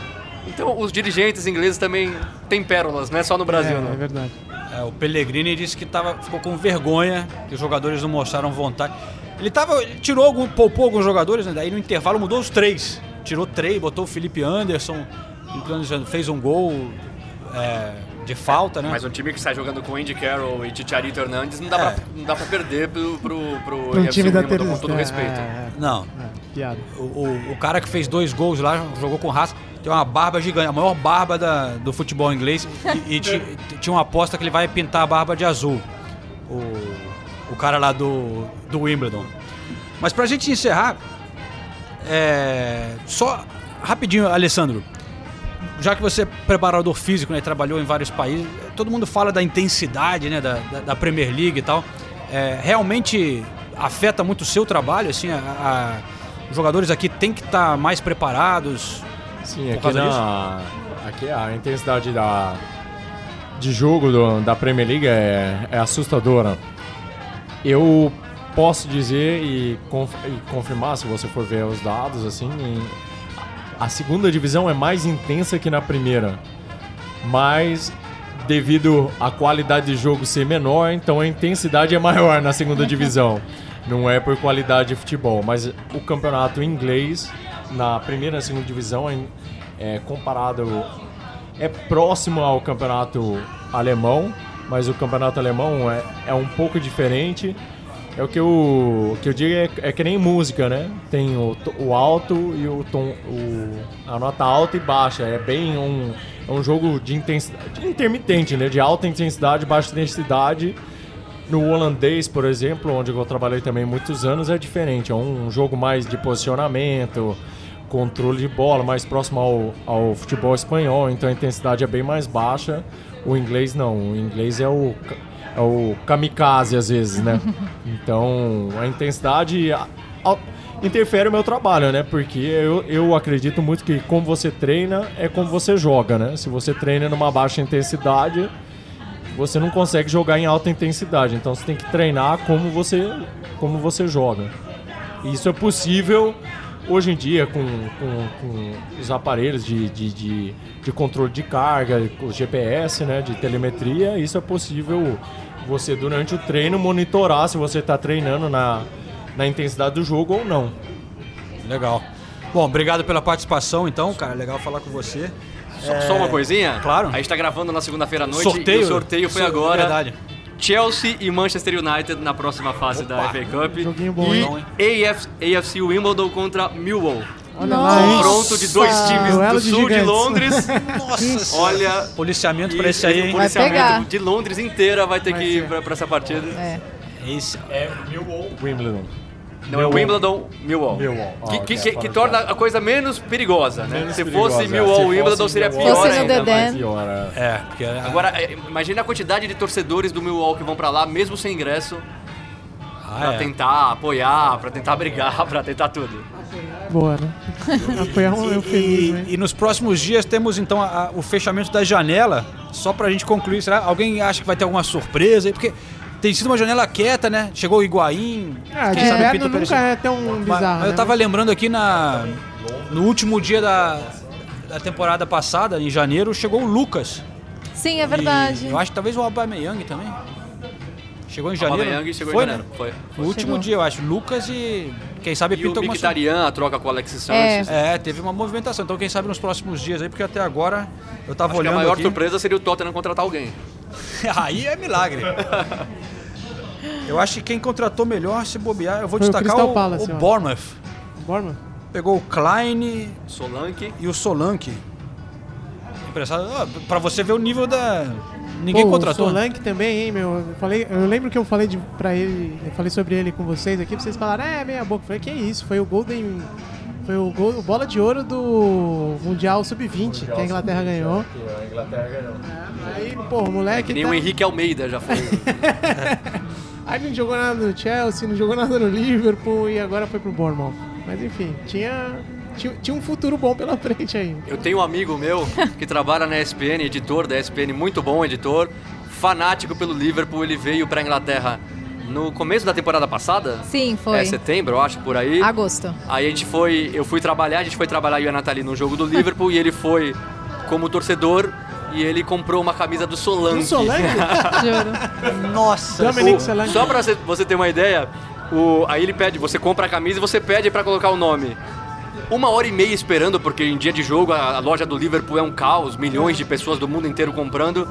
Então os dirigentes ingleses também têm pérolas, não é só no Brasil, é, não. é verdade. É, o Pellegrini disse que tava, ficou com vergonha que os jogadores não mostraram vontade. Ele tava, ele tirou algum, poupou alguns jogadores, né? daí no intervalo mudou os três. Tirou três, botou o Felipe Anderson, fez um gol é, de falta, né? Mas um time que sai jogando com Andy Carroll e Chicharito Hernandes não dá, É. pra, não dá pra perder pro, pro, pro um time da terceira. com todo respeito. É, é, Não, é, piada. o, o, o cara que fez dois gols lá, jogou com raça, tem uma barba gigante, a maior barba da- do futebol inglês. E, e (laughs) ti- tinha uma aposta que ele vai pintar a barba de azul. O, o cara lá do, do Wimbledon. Mas pra gente encerrar, é, só rapidinho, Alessandro. Já que você é preparador físico, né, trabalhou em vários países, todo mundo fala da intensidade, né, da, da- Premier League e tal. É, realmente afeta muito o seu trabalho, assim, a- a- os jogadores aqui têm que estar mais preparados. Sim, aqui, na, aqui a intensidade da, de jogo do- da Premier League é, é assustadora. Eu posso dizer e, conf- e confirmar, se você for ver os dados, assim, em- a segunda divisão é mais intensa que na primeira. Mas devido à qualidade de jogo ser menor, então a intensidade é maior na segunda (laughs) divisão. Não é por qualidade de futebol, mas o campeonato inglês na primeira e segunda divisão é, comparado é próximo ao campeonato alemão, mas o campeonato alemão é, é um pouco diferente. É o que eu, que eu digo é, é que nem música, né? Tem o, o alto e o tom, o, a nota alta e baixa. É bem um, é um jogo de intensidade intermitente, né? De alta intensidade, baixa intensidade. No holandês, por exemplo, onde eu trabalhei também muitos anos, é diferente. É um jogo mais de posicionamento, controle de bola, mais próximo ao, ao futebol espanhol. Então a intensidade é bem mais baixa. O inglês não. O inglês é o, é o kamikaze às vezes, né? (laughs) Então a intensidade a- a- interfere no meu trabalho, né? Porque eu, eu acredito muito que como você treina é como você joga, né? Se você treina numa baixa intensidade, você não consegue jogar em alta intensidade. Então você tem que treinar como você, como você joga. E isso é possível hoje em dia com, com, com os aparelhos de, de, de, de controle de carga, o GPS, né, de telemetria. Isso é possível você, durante o treino, monitorar se você está treinando na, na intensidade do jogo ou não. Legal. Bom, obrigado pela participação, então, cara. Legal falar com você. Só, só uma coisinha? Claro. A gente tá gravando na segunda-feira à noite Sorteio. e o sorteio foi Isso, agora. Verdade. Chelsea e Manchester United na próxima fase da FA Cup. Joguinho bom, e hein? AF, AFC Wimbledon contra Millwall. Olha lá? Confronto de dois times Duelo do de sul de gigantes. Londres. (laughs) Nossa, Olha, policiamento pra e esse aí, hein? o Vai pegar. policiamento de Londres inteira vai ter Vai que ir pra essa partida. É. Esse, É Millwall Wimbledon. Não, é Wimbledon, Millwall. Millwall. Ah, Que, que, que, fora que torna a coisa menos perigosa, né? Menos Se perigosa, fosse é. Millwall Se Wimbledon fosse seria pior Fosse ainda. Dedé. Pior, é. É, porque é- Agora, é, imagina a quantidade de torcedores do Millwall que vão pra lá, mesmo sem ingresso, Ah, pra é. tentar apoiar, pra tentar brigar, (laughs) pra tentar tudo. Boa, né? Apoiar um eufemismo, hein? E, e nos próximos dias temos então a- a- o fechamento da janela, só pra gente concluir. Será? Alguém acha que vai ter alguma surpresa? aí? Porque tem sido uma janela quieta, né? Chegou o Higuaín. Ah, quem sabe o inverno Pinto nunca é tão bizarro, mas eu né? tava lembrando aqui na no último dia da, da temporada passada, em janeiro, chegou o Lucas. Sim, é verdade. E eu acho que talvez o Aubameyang também. Chegou em janeiro. Aubameyang chegou Foi, em janeiro. né? Foi. No último Chegou. dia, eu acho. Lucas e quem sabe E o pinta alguma Mkhitaryan, a troca com o Alexis É. Sanches. É, teve uma movimentação. Então, quem sabe nos próximos dias aí, porque até agora eu tava Acho que a olhando maior aqui. surpresa seria o Tottenham contratar alguém. (laughs) aí é milagre. eu acho que quem contratou melhor, se bobear, eu vou Foi o destacar Crystal o, Palace, o. Bournemouth. Pegou o Klein Solanke. e o Solanke. Emprestado. Pra você ver o nível da. Ninguém Pô, contratou. O Solanke também, hein, meu? Eu, falei, eu lembro que eu falei de, pra ele, eu falei sobre ele com vocês aqui, pra vocês falaram, é, meia boca. Eu falei, que isso? Foi o Golden. Foi o, gol, o bola de ouro do Mundial Sub-20, que a Inglaterra ganhou. A Inglaterra ganhou. Aí, pô, o moleque. Que nem tá- o Henrique Almeida já foi. (laughs) Aí não jogou nada no Chelsea, não jogou nada no Liverpool e agora foi pro Bournemouth. Mas enfim, tinha, tinha, tinha um futuro bom pela (laughs) frente aí. Eu tenho um amigo meu que trabalha na ESPN, editor da ESPN, muito bom editor, fanático pelo Liverpool. Ele veio pra Inglaterra no começo da temporada passada. Sim, foi. É setembro, eu acho, por aí. Agosto. Aí a gente foi, eu fui trabalhar, a gente foi trabalhar eu e a Nathalie no jogo do Liverpool e ele foi como torcedor e ele comprou uma camisa do Solanke. O Solanke? (laughs) Juro. Nossa! Dominic Solanke. Só pra você- ter uma ideia, o, aí ele pede, você compra a camisa e você pede pra colocar o nome. Uma hora e meia esperando, porque em dia de jogo a, a loja do Liverpool é um caos, milhões de pessoas do mundo inteiro comprando.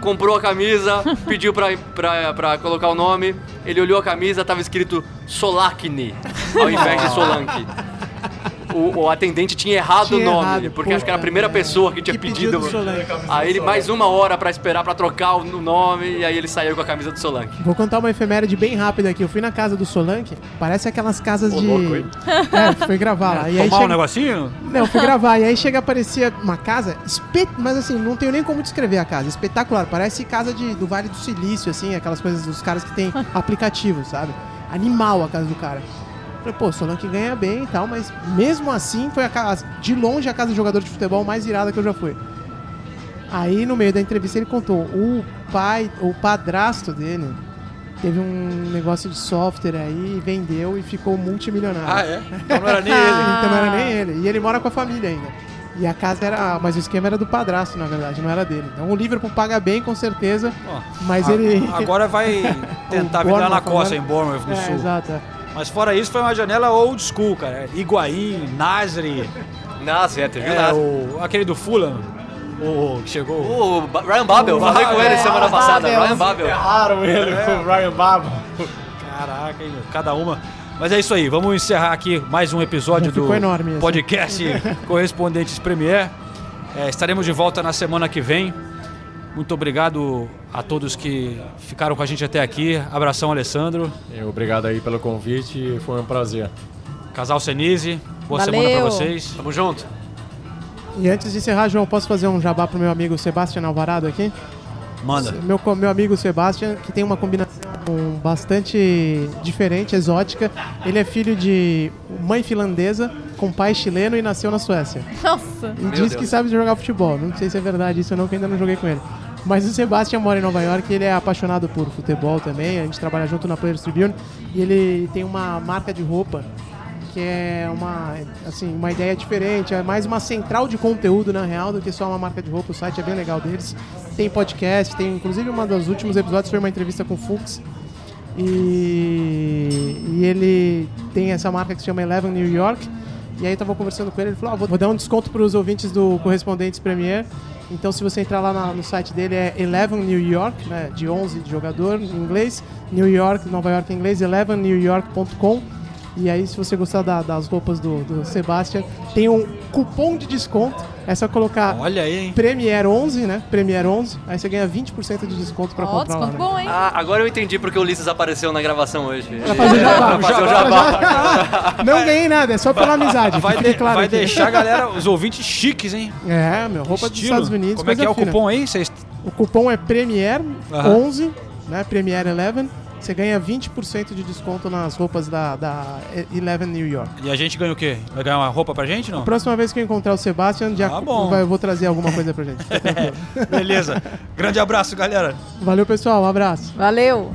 Comprou a camisa, pediu pra, pra, pra colocar o nome, ele olhou a camisa, tava escrito Solakni, ao invés de Solanke. O, o atendente tinha errado Tinha o nome, errado, porque acho que era a primeira merda. pessoa que tinha Que pedido. do Solanke. Aí ele mais uma hora pra esperar pra trocar o nome, e aí ele saiu com a camisa do Solanke. Vou contar uma efeméride bem rápida aqui. Eu fui na casa do Solanke, parece aquelas casas de. louco, hein? (laughs) É, foi gravar lá. E aí Tomar um chega... negocinho? Não, fui (laughs) gravar. E aí chega, aparecia uma casa, espet... mas assim, não tenho nem como descrever a casa. Espetacular. Parece casa de, do Vale do Silício, assim, aquelas coisas dos caras que tem (laughs) aplicativo, sabe? Animal a casa do cara. Falei, pô, Solanke ganha bem e tal, mas mesmo assim foi a casa, de longe a casa de jogador de futebol mais irada que eu já fui. Aí no meio da entrevista ele contou, o pai, o padrasto dele teve um negócio de software aí, vendeu e ficou multimilionário. Ah, é? Então não era nem (laughs) ele. Então não era nem ele. E ele mora com a família ainda. E a casa era. Mas o esquema era do padrasto, na verdade, não era dele. Então o Liverpool paga bem, com certeza. Ó, Mas a- ele. Agora vai (laughs) tentar virar na costa agora- em Bournemouth, no É, sul. exato. é. Mas fora isso, foi uma janela old school, cara. Higuaín, Nasri, Nasce, é, teve o é, o, aquele do Fulham, o que chegou... O Ryan Babel, O falei com ele Babel. semana passada. Babel. Ryan Babel. Erraram ele com o Ryan Babel. Caraca, hein, cada uma. Mas é isso aí, vamos encerrar aqui mais um episódio do podcast (laughs) Correspondentes Premier. É, estaremos de volta na semana que vem. Muito obrigado a todos que ficaram com a gente até aqui. Abração, Alessandro. E Obrigado aí pelo convite, foi um prazer. Casal Senise, boa Valeu. semana pra vocês. Tamo junto. E antes de encerrar, João, posso fazer um jabá pro meu amigo Sebastião Alvarado aqui? Manda. Meu, meu amigo Sebastian, que tem uma combinação bastante diferente, exótica. Ele é filho de mãe finlandesa com pai chileno e nasceu na Suécia. Nossa. E Meu diz Deus. que sabe jogar futebol. Não sei se é verdade isso ou não, que ainda não joguei com ele. Mas o Sebastian mora em Nova York e ele é apaixonado por futebol também. A gente trabalha junto na Players Tribune. E ele tem uma marca de roupa que é uma, assim, uma ideia diferente. É mais uma central de conteúdo, na real, do que só uma marca de roupa. O site é bem legal deles. Tem podcast, tem inclusive uma dos últimos episódios foi uma entrevista com o Fux. E, e ele tem essa marca que se chama Eleven New York. E aí eu tava conversando com ele, ele falou, ah, vou, dar um desconto para os ouvintes do Correspondentes Premier. Então se você entrar lá na- no site dele é Eleven New York, né, de 11 de jogador em inglês, New York, Nova York em inglês, elevennewyork.com. E aí se você gostar da- das roupas do, do Sebastian, tem um cupom de desconto, É só colocar Olha aí, hein? Premier 11, né? Premier 11, aí você ganha 20% de desconto pra Ó, comprar lá. desconto né? bom, hein? Ah, agora eu entendi porque o Ulisses apareceu na gravação hoje. Pra fazer o jabá. Pra fazer o jabá. (laughs) Não ganhei nada, é só pela amizade. Vai, fique de- claro vai aqui. deixar a galera, os ouvintes chiques, hein? É, meu, roupa dos Estilo. Estados Unidos. Como é que é o fina. cupom aí? Vocês... O cupom é Premier Aham. 11, né? Premier 11. Você ganha 20% de desconto nas roupas da, da Eleven New York. E a gente ganha o quê? Vai ganhar uma roupa pra gente, não? Próxima vez que eu encontrar o Sebastian, já Ah, bom. vai- eu vou trazer alguma coisa pra gente. (laughs) Beleza. Grande abraço, galera. Valeu, pessoal. Um abraço. Valeu!